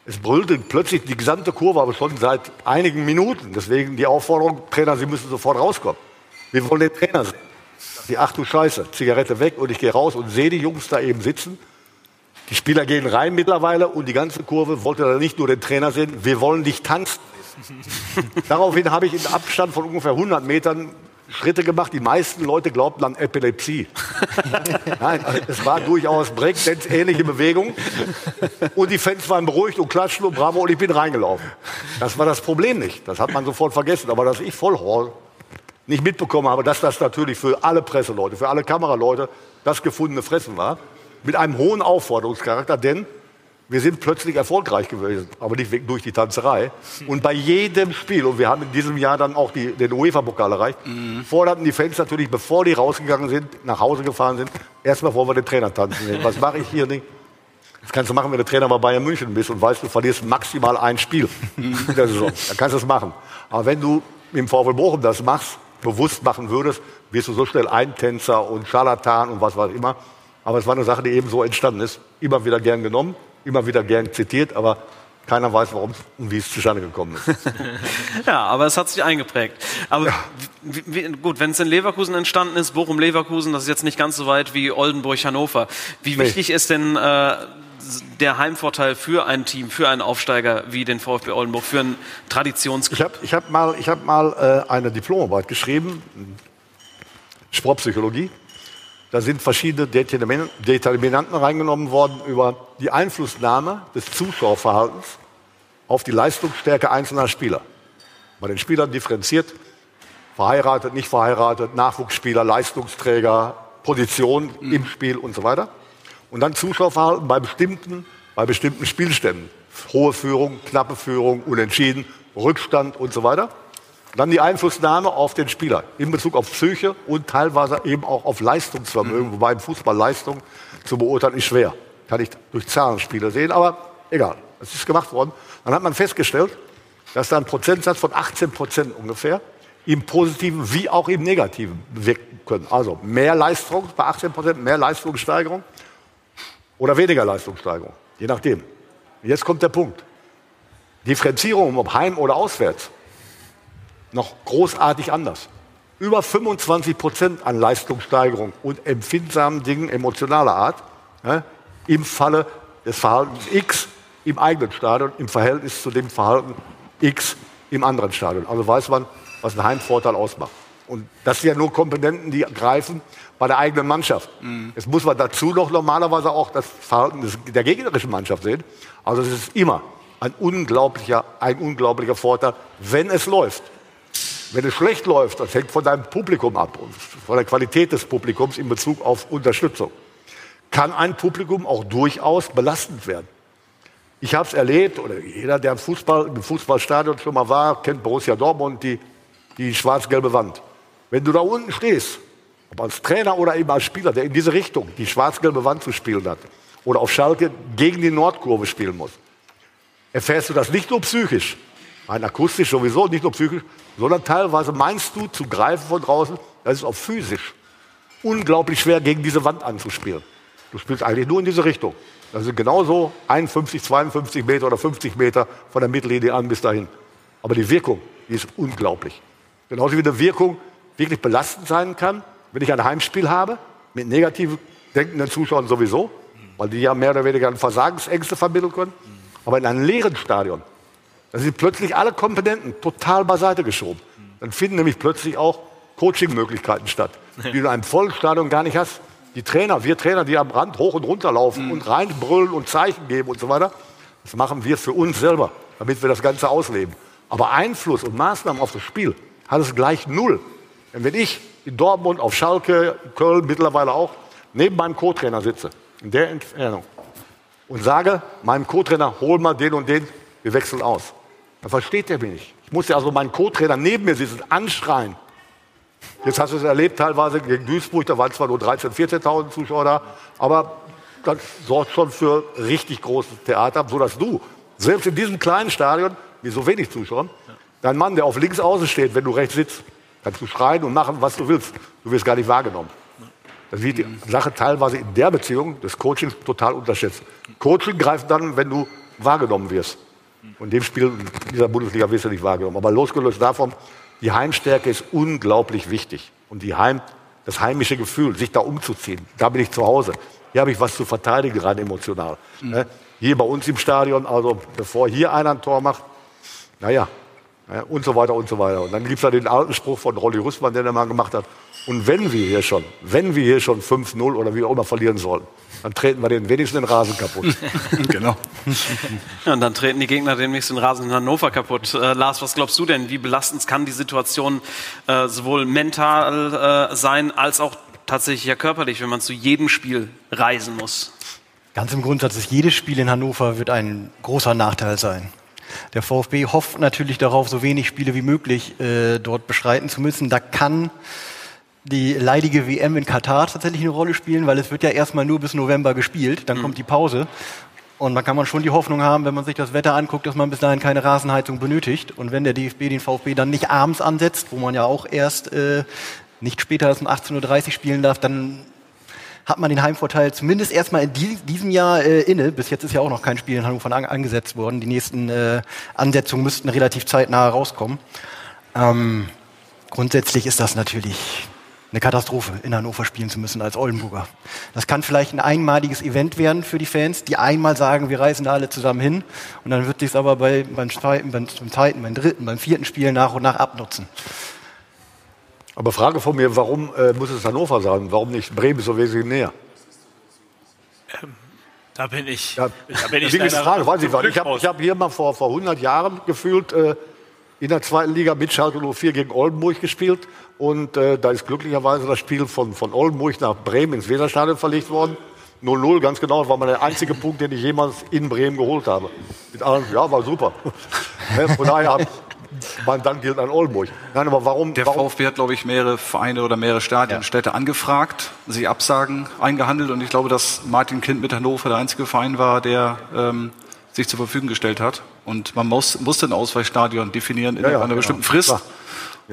Es brüllte plötzlich die gesamte Kurve, aber schon seit einigen Minuten. Deswegen die Aufforderung, Trainer, Sie müssen sofort rauskommen. Wir wollen den Trainer sehen. Die, ach du Scheiße, Zigarette weg und ich gehe raus und sehe die Jungs da eben sitzen die Spieler gehen rein mittlerweile und die ganze Kurve wollte da nicht nur den Trainer sehen, wir wollen dich tanzen. <laughs> Daraufhin habe ich in Abstand von ungefähr 100 Metern Schritte gemacht. Die meisten Leute glaubten an Epilepsie. <laughs> Nein, es war durchaus Breakdance-ähnliche Bewegung. Und die Fans waren beruhigt und klatschen und bravo und ich bin reingelaufen. Das war das Problem nicht. Das hat man sofort vergessen. Aber dass ich voll nicht mitbekommen habe, dass das natürlich für alle Presseleute, für alle Kameraleute das gefundene Fressen war mit einem hohen Aufforderungscharakter, denn wir sind plötzlich erfolgreich gewesen, aber nicht durch die Tanzerei. Und bei jedem Spiel, und wir haben in diesem Jahr dann auch die, den UEFA-Pokal erreicht, mhm. forderten die Fans natürlich, bevor die rausgegangen sind, nach Hause gefahren sind, erstmal wollen wir den Trainer tanzen sehen. Was mache ich hier nicht? Das kannst du machen, wenn du Trainer bei Bayern München bist und weißt, du verlierst maximal ein Spiel in der Saison. Dann kannst du es machen. Aber wenn du im VfL Bochum das machst, bewusst machen würdest, wirst du so schnell Eintänzer und Scharlatan und was weiß ich immer. Aber es war eine Sache, die eben so entstanden ist. Immer wieder gern genommen, immer wieder gern zitiert, aber keiner weiß, warum und wie es zustande gekommen ist. <laughs> ja, aber es hat sich eingeprägt. Aber ja. wie, gut, wenn es in Leverkusen entstanden ist, Bochum-Leverkusen, das ist jetzt nicht ganz so weit wie Oldenburg-Hannover. Wie nee. wichtig ist denn äh, der Heimvorteil für ein Team, für einen Aufsteiger wie den VfB Oldenburg, für einen Traditionsclub? Ich habe hab mal, ich hab mal äh, eine Diplomarbeit geschrieben, Sportpsychologie. Da sind verschiedene Determinanten reingenommen worden über die Einflussnahme des Zuschauerverhaltens auf die Leistungsstärke einzelner Spieler. Bei den Spielern differenziert, verheiratet, nicht verheiratet, Nachwuchsspieler, Leistungsträger, Position mhm. im Spiel und so weiter. Und dann Zuschauerverhalten bei bestimmten, bei bestimmten Spielständen. Hohe Führung, knappe Führung, Unentschieden, Rückstand und so weiter. Dann die Einflussnahme auf den Spieler in Bezug auf Psyche und teilweise eben auch auf Leistungsvermögen, mhm. wobei im Fußball Leistung zu beurteilen ist schwer. Kann ich durch Zahlenspiele sehen, aber egal. Es ist gemacht worden. Dann hat man festgestellt, dass da ein Prozentsatz von 18 Prozent ungefähr im Positiven wie auch im Negativen wirken können. Also mehr Leistung bei 18 Prozent, mehr Leistungssteigerung oder weniger Leistungssteigerung, je nachdem. Jetzt kommt der Punkt. Differenzierung, ob heim oder auswärts, noch großartig anders. Über 25 Prozent an Leistungssteigerung und empfindsamen Dingen emotionaler Art ja, im Falle des Verhaltens X im eigenen Stadion im Verhältnis zu dem Verhalten X im anderen Stadion. Also weiß man, was ein Heimvorteil ausmacht. Und das sind ja nur Komponenten, die greifen bei der eigenen Mannschaft. Mhm. Jetzt muss man dazu noch normalerweise auch das Verhalten der gegnerischen Mannschaft sehen. Also es ist immer ein unglaublicher, ein unglaublicher Vorteil, wenn es läuft. Wenn es schlecht läuft, das hängt von deinem Publikum ab und von der Qualität des Publikums in Bezug auf Unterstützung. Kann ein Publikum auch durchaus belastend werden. Ich habe es erlebt, oder jeder, der im, Fußball, im Fußballstadion schon mal war, kennt Borussia Dortmund, die, die schwarz-gelbe Wand. Wenn du da unten stehst, ob als Trainer oder eben als Spieler, der in diese Richtung die schwarz-gelbe Wand zu spielen hat oder auf Schalke gegen die Nordkurve spielen muss, erfährst du das nicht nur psychisch, rein akustisch sowieso, nicht nur psychisch, sondern teilweise meinst du zu greifen von draußen, das ist auch physisch unglaublich schwer, gegen diese Wand anzuspielen. Du spielst eigentlich nur in diese Richtung. Das sind genauso 51, 52 Meter oder 50 Meter von der Mittellinie an bis dahin. Aber die Wirkung, die ist unglaublich. Genauso wie eine Wirkung wirklich belastend sein kann, wenn ich ein Heimspiel habe, mit negativ denkenden Zuschauern sowieso, weil die ja mehr oder weniger Versagensängste vermitteln können. Aber in einem leeren Stadion, da sind plötzlich alle Komponenten total beiseite geschoben. Dann finden nämlich plötzlich auch Coachingmöglichkeiten statt, die du in einem vollen Stadion gar nicht hast. Die Trainer, wir Trainer, die am Rand hoch und runter laufen mhm. und reinbrüllen und Zeichen geben und so weiter, das machen wir für uns selber, damit wir das Ganze ausleben. Aber Einfluss und Maßnahmen auf das Spiel hat es gleich null. Wenn ich in Dortmund, auf Schalke, Köln mittlerweile auch, neben meinem Co-Trainer sitze, in der Entfernung, und sage meinem Co-Trainer, hol mal den und den, wir wechseln aus. Dann versteht er mich nicht. Ich muss ja also meinen Co-Trainer neben mir sitzen, anschreien. Jetzt hast du es erlebt, teilweise gegen Duisburg, da waren zwar nur 13.000, 14.000 Zuschauer da, aber das sorgt schon für richtig großes Theater, sodass du, selbst in diesem kleinen Stadion, wie so wenig Zuschauer, dein Mann, der auf links außen steht, wenn du rechts sitzt, Kannst du schreien und machen, was du willst. Du wirst gar nicht wahrgenommen. Das wird die Sache teilweise in der Beziehung des Coachings total unterschätzt. Coaching greift dann, wenn du wahrgenommen wirst. Und in dem Spiel in dieser Bundesliga wirst du nicht wahrgenommen. Aber losgelöst davon, die Heimstärke ist unglaublich wichtig. Und die Heim, das heimische Gefühl, sich da umzuziehen, da bin ich zu Hause. Hier habe ich was zu verteidigen, rein emotional. Mhm. Hier bei uns im Stadion, also bevor hier einer ein Tor macht, naja, ja, und so weiter und so weiter. Und dann gibt es da den alten Spruch von Rolli Rüssmann, den er mal gemacht hat. Und wenn wir hier schon, wenn wir hier schon 5-0 oder wie auch immer verlieren sollen, dann treten wir den wenigsten den Rasen kaputt. <laughs> genau. Ja, und dann treten die Gegner demnächst den Rasen in Hannover kaputt. Äh, Lars, was glaubst du denn? Wie belastend kann die Situation äh, sowohl mental äh, sein, als auch tatsächlich ja körperlich, wenn man zu jedem Spiel reisen muss? Ganz im Grundsatz ist jedes Spiel in Hannover wird ein großer Nachteil sein. Der VfB hofft natürlich darauf, so wenig Spiele wie möglich äh, dort beschreiten zu müssen. Da kann die leidige WM in Katar tatsächlich eine Rolle spielen, weil es wird ja erstmal nur bis November gespielt, dann mhm. kommt die Pause. Und man kann man schon die Hoffnung haben, wenn man sich das Wetter anguckt, dass man bis dahin keine Rasenheizung benötigt. Und wenn der DFB den VfB dann nicht abends ansetzt, wo man ja auch erst äh, nicht später als um 18.30 Uhr spielen darf, dann hat man den Heimvorteil zumindest erstmal in diesem Jahr äh, inne. Bis jetzt ist ja auch noch kein Spiel in Hannover an, angesetzt worden. Die nächsten äh, Ansetzungen müssten relativ zeitnah rauskommen. Ähm, grundsätzlich ist das natürlich eine Katastrophe, in Hannover spielen zu müssen als Oldenburger. Das kann vielleicht ein einmaliges Event werden für die Fans, die einmal sagen, wir reisen da alle zusammen hin. Und dann wird sich aber bei, beim, zweiten, beim, beim zweiten, beim dritten, beim vierten Spiel nach und nach abnutzen. Aber Frage von mir, warum äh, muss es Hannover sein? Warum nicht Bremen so wesentlich näher? Ähm, da bin ich. Ja, da bin ich leider Frage, weiß ich was. Ich habe hab hier mal vor, vor 100 Jahren gefühlt äh, in der zweiten Liga mit Schalke 04 gegen Oldenburg gespielt. Und äh, da ist glücklicherweise das Spiel von, von Oldenburg nach Bremen ins Weserstadion verlegt worden. 0-0, ganz genau. Das war mal der einzige Punkt, den ich jemals in Bremen geholt habe. Mit allen, ja, war super. <laughs> Von daher mein Dank gilt an Oldenburg. Nein, aber warum? Der warum? VfB hat, glaube ich, mehrere Vereine oder mehrere Stadien, ja. Städte angefragt, sich Absagen eingehandelt und ich glaube, dass Martin Kind mit Hannover der einzige Verein war, der ähm, sich zur Verfügung gestellt hat. Und man muss, musste ein Ausweichstadion definieren in ja, ja, einer genau. bestimmten Frist. Klar.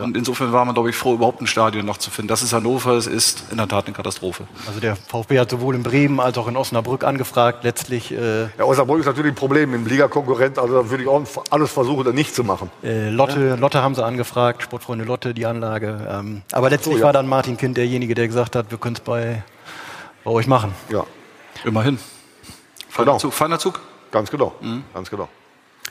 Ja. Und insofern war man, glaube ich, froh, überhaupt ein Stadion noch zu finden. Das ist Hannover, es ist in der Tat eine Katastrophe. Also der VfB hat sowohl in Bremen als auch in Osnabrück angefragt, letztlich. Äh ja, Osnabrück ist natürlich ein Problem im Ligakonkurrent, also da würde ich auch alles versuchen, da nicht zu machen. Äh, Lotte, ja. Lotte haben sie angefragt, Sportfreunde Lotte, die Anlage. Ähm, aber letztlich so, ja. war dann Martin Kind derjenige, der gesagt hat, wir können es bei, bei euch machen. Ja. Immerhin. Feiner genau. Zug, feiner Zug. Ganz genau, mhm. ganz genau.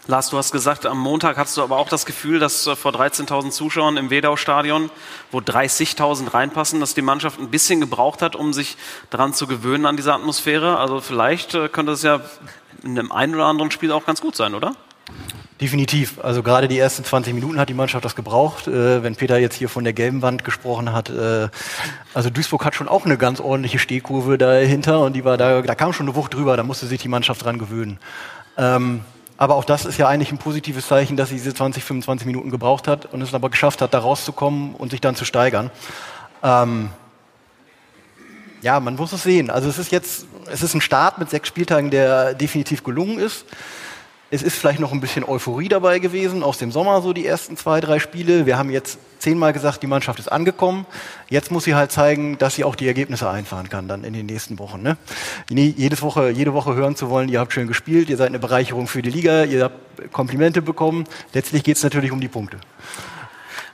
Lars, du hast gesagt, am Montag hattest du aber auch das Gefühl, dass äh, vor 13.000 Zuschauern im Wedau-Stadion, wo 30.000 reinpassen, dass die Mannschaft ein bisschen gebraucht hat, um sich daran zu gewöhnen an diese Atmosphäre. Also vielleicht äh, könnte es ja in einem einen oder anderen Spiel auch ganz gut sein, oder? Definitiv. Also gerade die ersten 20 Minuten hat die Mannschaft das gebraucht. Äh, wenn Peter jetzt hier von der gelben Wand gesprochen hat, äh, also Duisburg hat schon auch eine ganz ordentliche Stehkurve dahinter und die war da, da kam schon eine Wucht drüber, da musste sich die Mannschaft dran gewöhnen. Ähm, aber auch das ist ja eigentlich ein positives Zeichen, dass sie diese 20, 25 Minuten gebraucht hat und es aber geschafft hat, da rauszukommen und sich dann zu steigern. Ähm, ja, man muss es sehen. Also es ist jetzt, es ist ein Start mit sechs Spieltagen, der definitiv gelungen ist. Es ist vielleicht noch ein bisschen Euphorie dabei gewesen aus dem Sommer, so die ersten zwei, drei Spiele. Wir haben jetzt zehnmal gesagt, die Mannschaft ist angekommen. Jetzt muss sie halt zeigen, dass sie auch die Ergebnisse einfahren kann dann in den nächsten Wochen. Ne? Jedes Woche, jede Woche hören zu wollen, ihr habt schön gespielt, ihr seid eine Bereicherung für die Liga, ihr habt Komplimente bekommen. Letztlich geht es natürlich um die Punkte.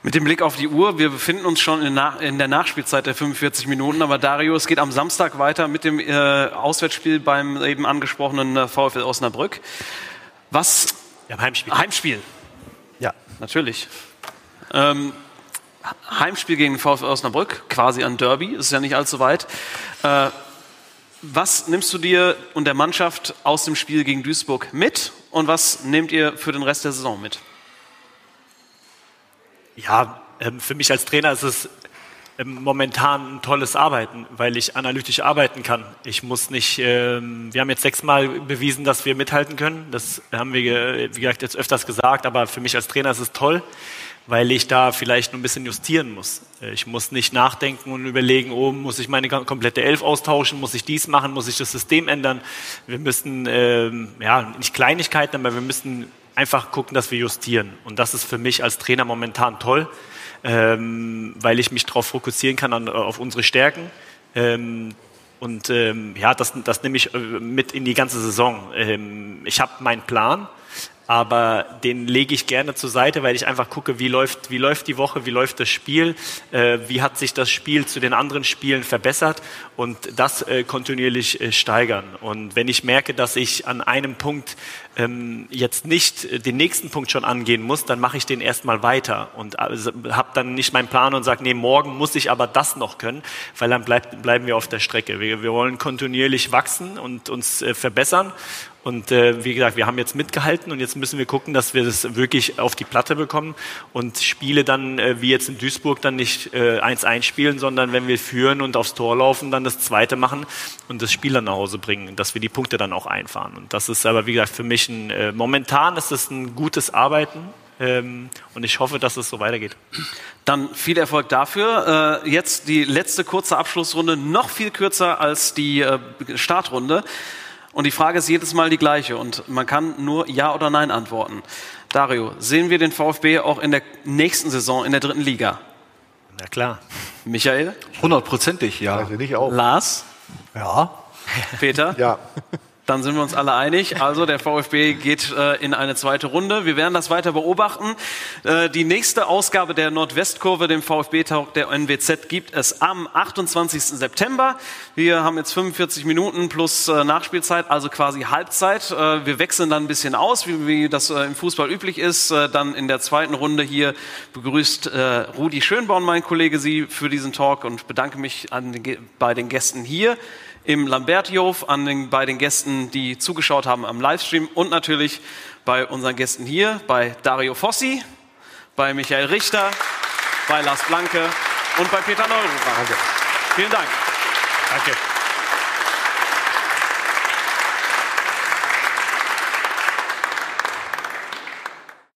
Mit dem Blick auf die Uhr, wir befinden uns schon in, der Nachspielzeit der 45 Minuten, aber Dario, es geht am Samstag weiter mit dem äh, Auswärtsspiel beim eben angesprochenen äh, VfL Osnabrück. Was? Ja, Heimspiel. Heimspiel. Ja. Natürlich. Ähm, Heimspiel gegen den VfL Osnabrück, quasi ein Derby, ist ja nicht allzu weit. Äh, was nimmst du dir und der Mannschaft aus dem Spiel gegen Duisburg mit und was nehmt ihr für den Rest der Saison mit? Ja, ähm, für mich als Trainer ist es momentan ein tolles Arbeiten, weil ich analytisch arbeiten kann. Ich muss nicht, ähm, wir haben jetzt sechsmal bewiesen, dass wir mithalten können. Das haben wir, wie gesagt, jetzt öfters gesagt, aber für mich als Trainer ist es toll, weil ich da vielleicht nur ein bisschen justieren muss. Äh, ich muss nicht nachdenken und überlegen, oh, muss ich meine komplette Elf austauschen, muss ich dies machen, muss ich das System ändern. Wir müssen, ähm, ja, nicht Kleinigkeiten, aber wir müssen einfach gucken, dass wir justieren. Und das ist für mich als Trainer momentan toll ähm, weil ich mich darauf fokussieren kann, an, auf unsere Stärken. Ähm, und ähm, ja, das, das nehme ich äh, mit in die ganze Saison. Ähm, ich habe meinen Plan aber den lege ich gerne zur Seite, weil ich einfach gucke, wie läuft, wie läuft die Woche, wie läuft das Spiel, äh, wie hat sich das Spiel zu den anderen Spielen verbessert und das äh, kontinuierlich äh, steigern. Und wenn ich merke, dass ich an einem Punkt ähm, jetzt nicht den nächsten Punkt schon angehen muss, dann mache ich den erstmal weiter und also, habe dann nicht meinen Plan und sage, nee, morgen muss ich aber das noch können, weil dann bleibt, bleiben wir auf der Strecke. Wir, wir wollen kontinuierlich wachsen und uns äh, verbessern und äh, wie gesagt, wir haben jetzt mitgehalten und jetzt müssen wir gucken, dass wir das wirklich auf die Platte bekommen und Spiele dann, äh, wie jetzt in Duisburg, dann nicht 1-1 äh, spielen, sondern wenn wir führen und aufs Tor laufen, dann das zweite machen und das Spiel dann nach Hause bringen, dass wir die Punkte dann auch einfahren. Und das ist aber, wie gesagt, für mich ein, äh, momentan ist es ein gutes Arbeiten. Ähm, und ich hoffe, dass es so weitergeht. Dann viel Erfolg dafür. Äh, jetzt die letzte kurze Abschlussrunde, noch viel kürzer als die äh, Startrunde. Und die Frage ist jedes Mal die gleiche und man kann nur Ja oder Nein antworten. Dario, sehen wir den VfB auch in der nächsten Saison in der dritten Liga? Na klar. Michael? Hundertprozentig, ja. Also nicht auch. Lars? Ja. Peter? Ja. Dann sind wir uns alle einig. Also der VfB geht äh, in eine zweite Runde. Wir werden das weiter beobachten. Äh, die nächste Ausgabe der Nordwestkurve, dem VfB-Talk der NWZ, gibt es am 28. September. Wir haben jetzt 45 Minuten plus äh, Nachspielzeit, also quasi Halbzeit. Äh, wir wechseln dann ein bisschen aus, wie, wie das äh, im Fußball üblich ist. Äh, dann in der zweiten Runde hier begrüßt Rudi Schönborn, mein Kollege, Sie für diesen Talk und bedanke mich den, bei den Gästen hier im Lambertihof, an den, bei den Gästen, die zugeschaut haben am Livestream und natürlich bei unseren Gästen hier, bei Dario Fossi, bei Michael Richter, bei Lars Blanke und bei Peter Neururer. Vielen Dank. Danke.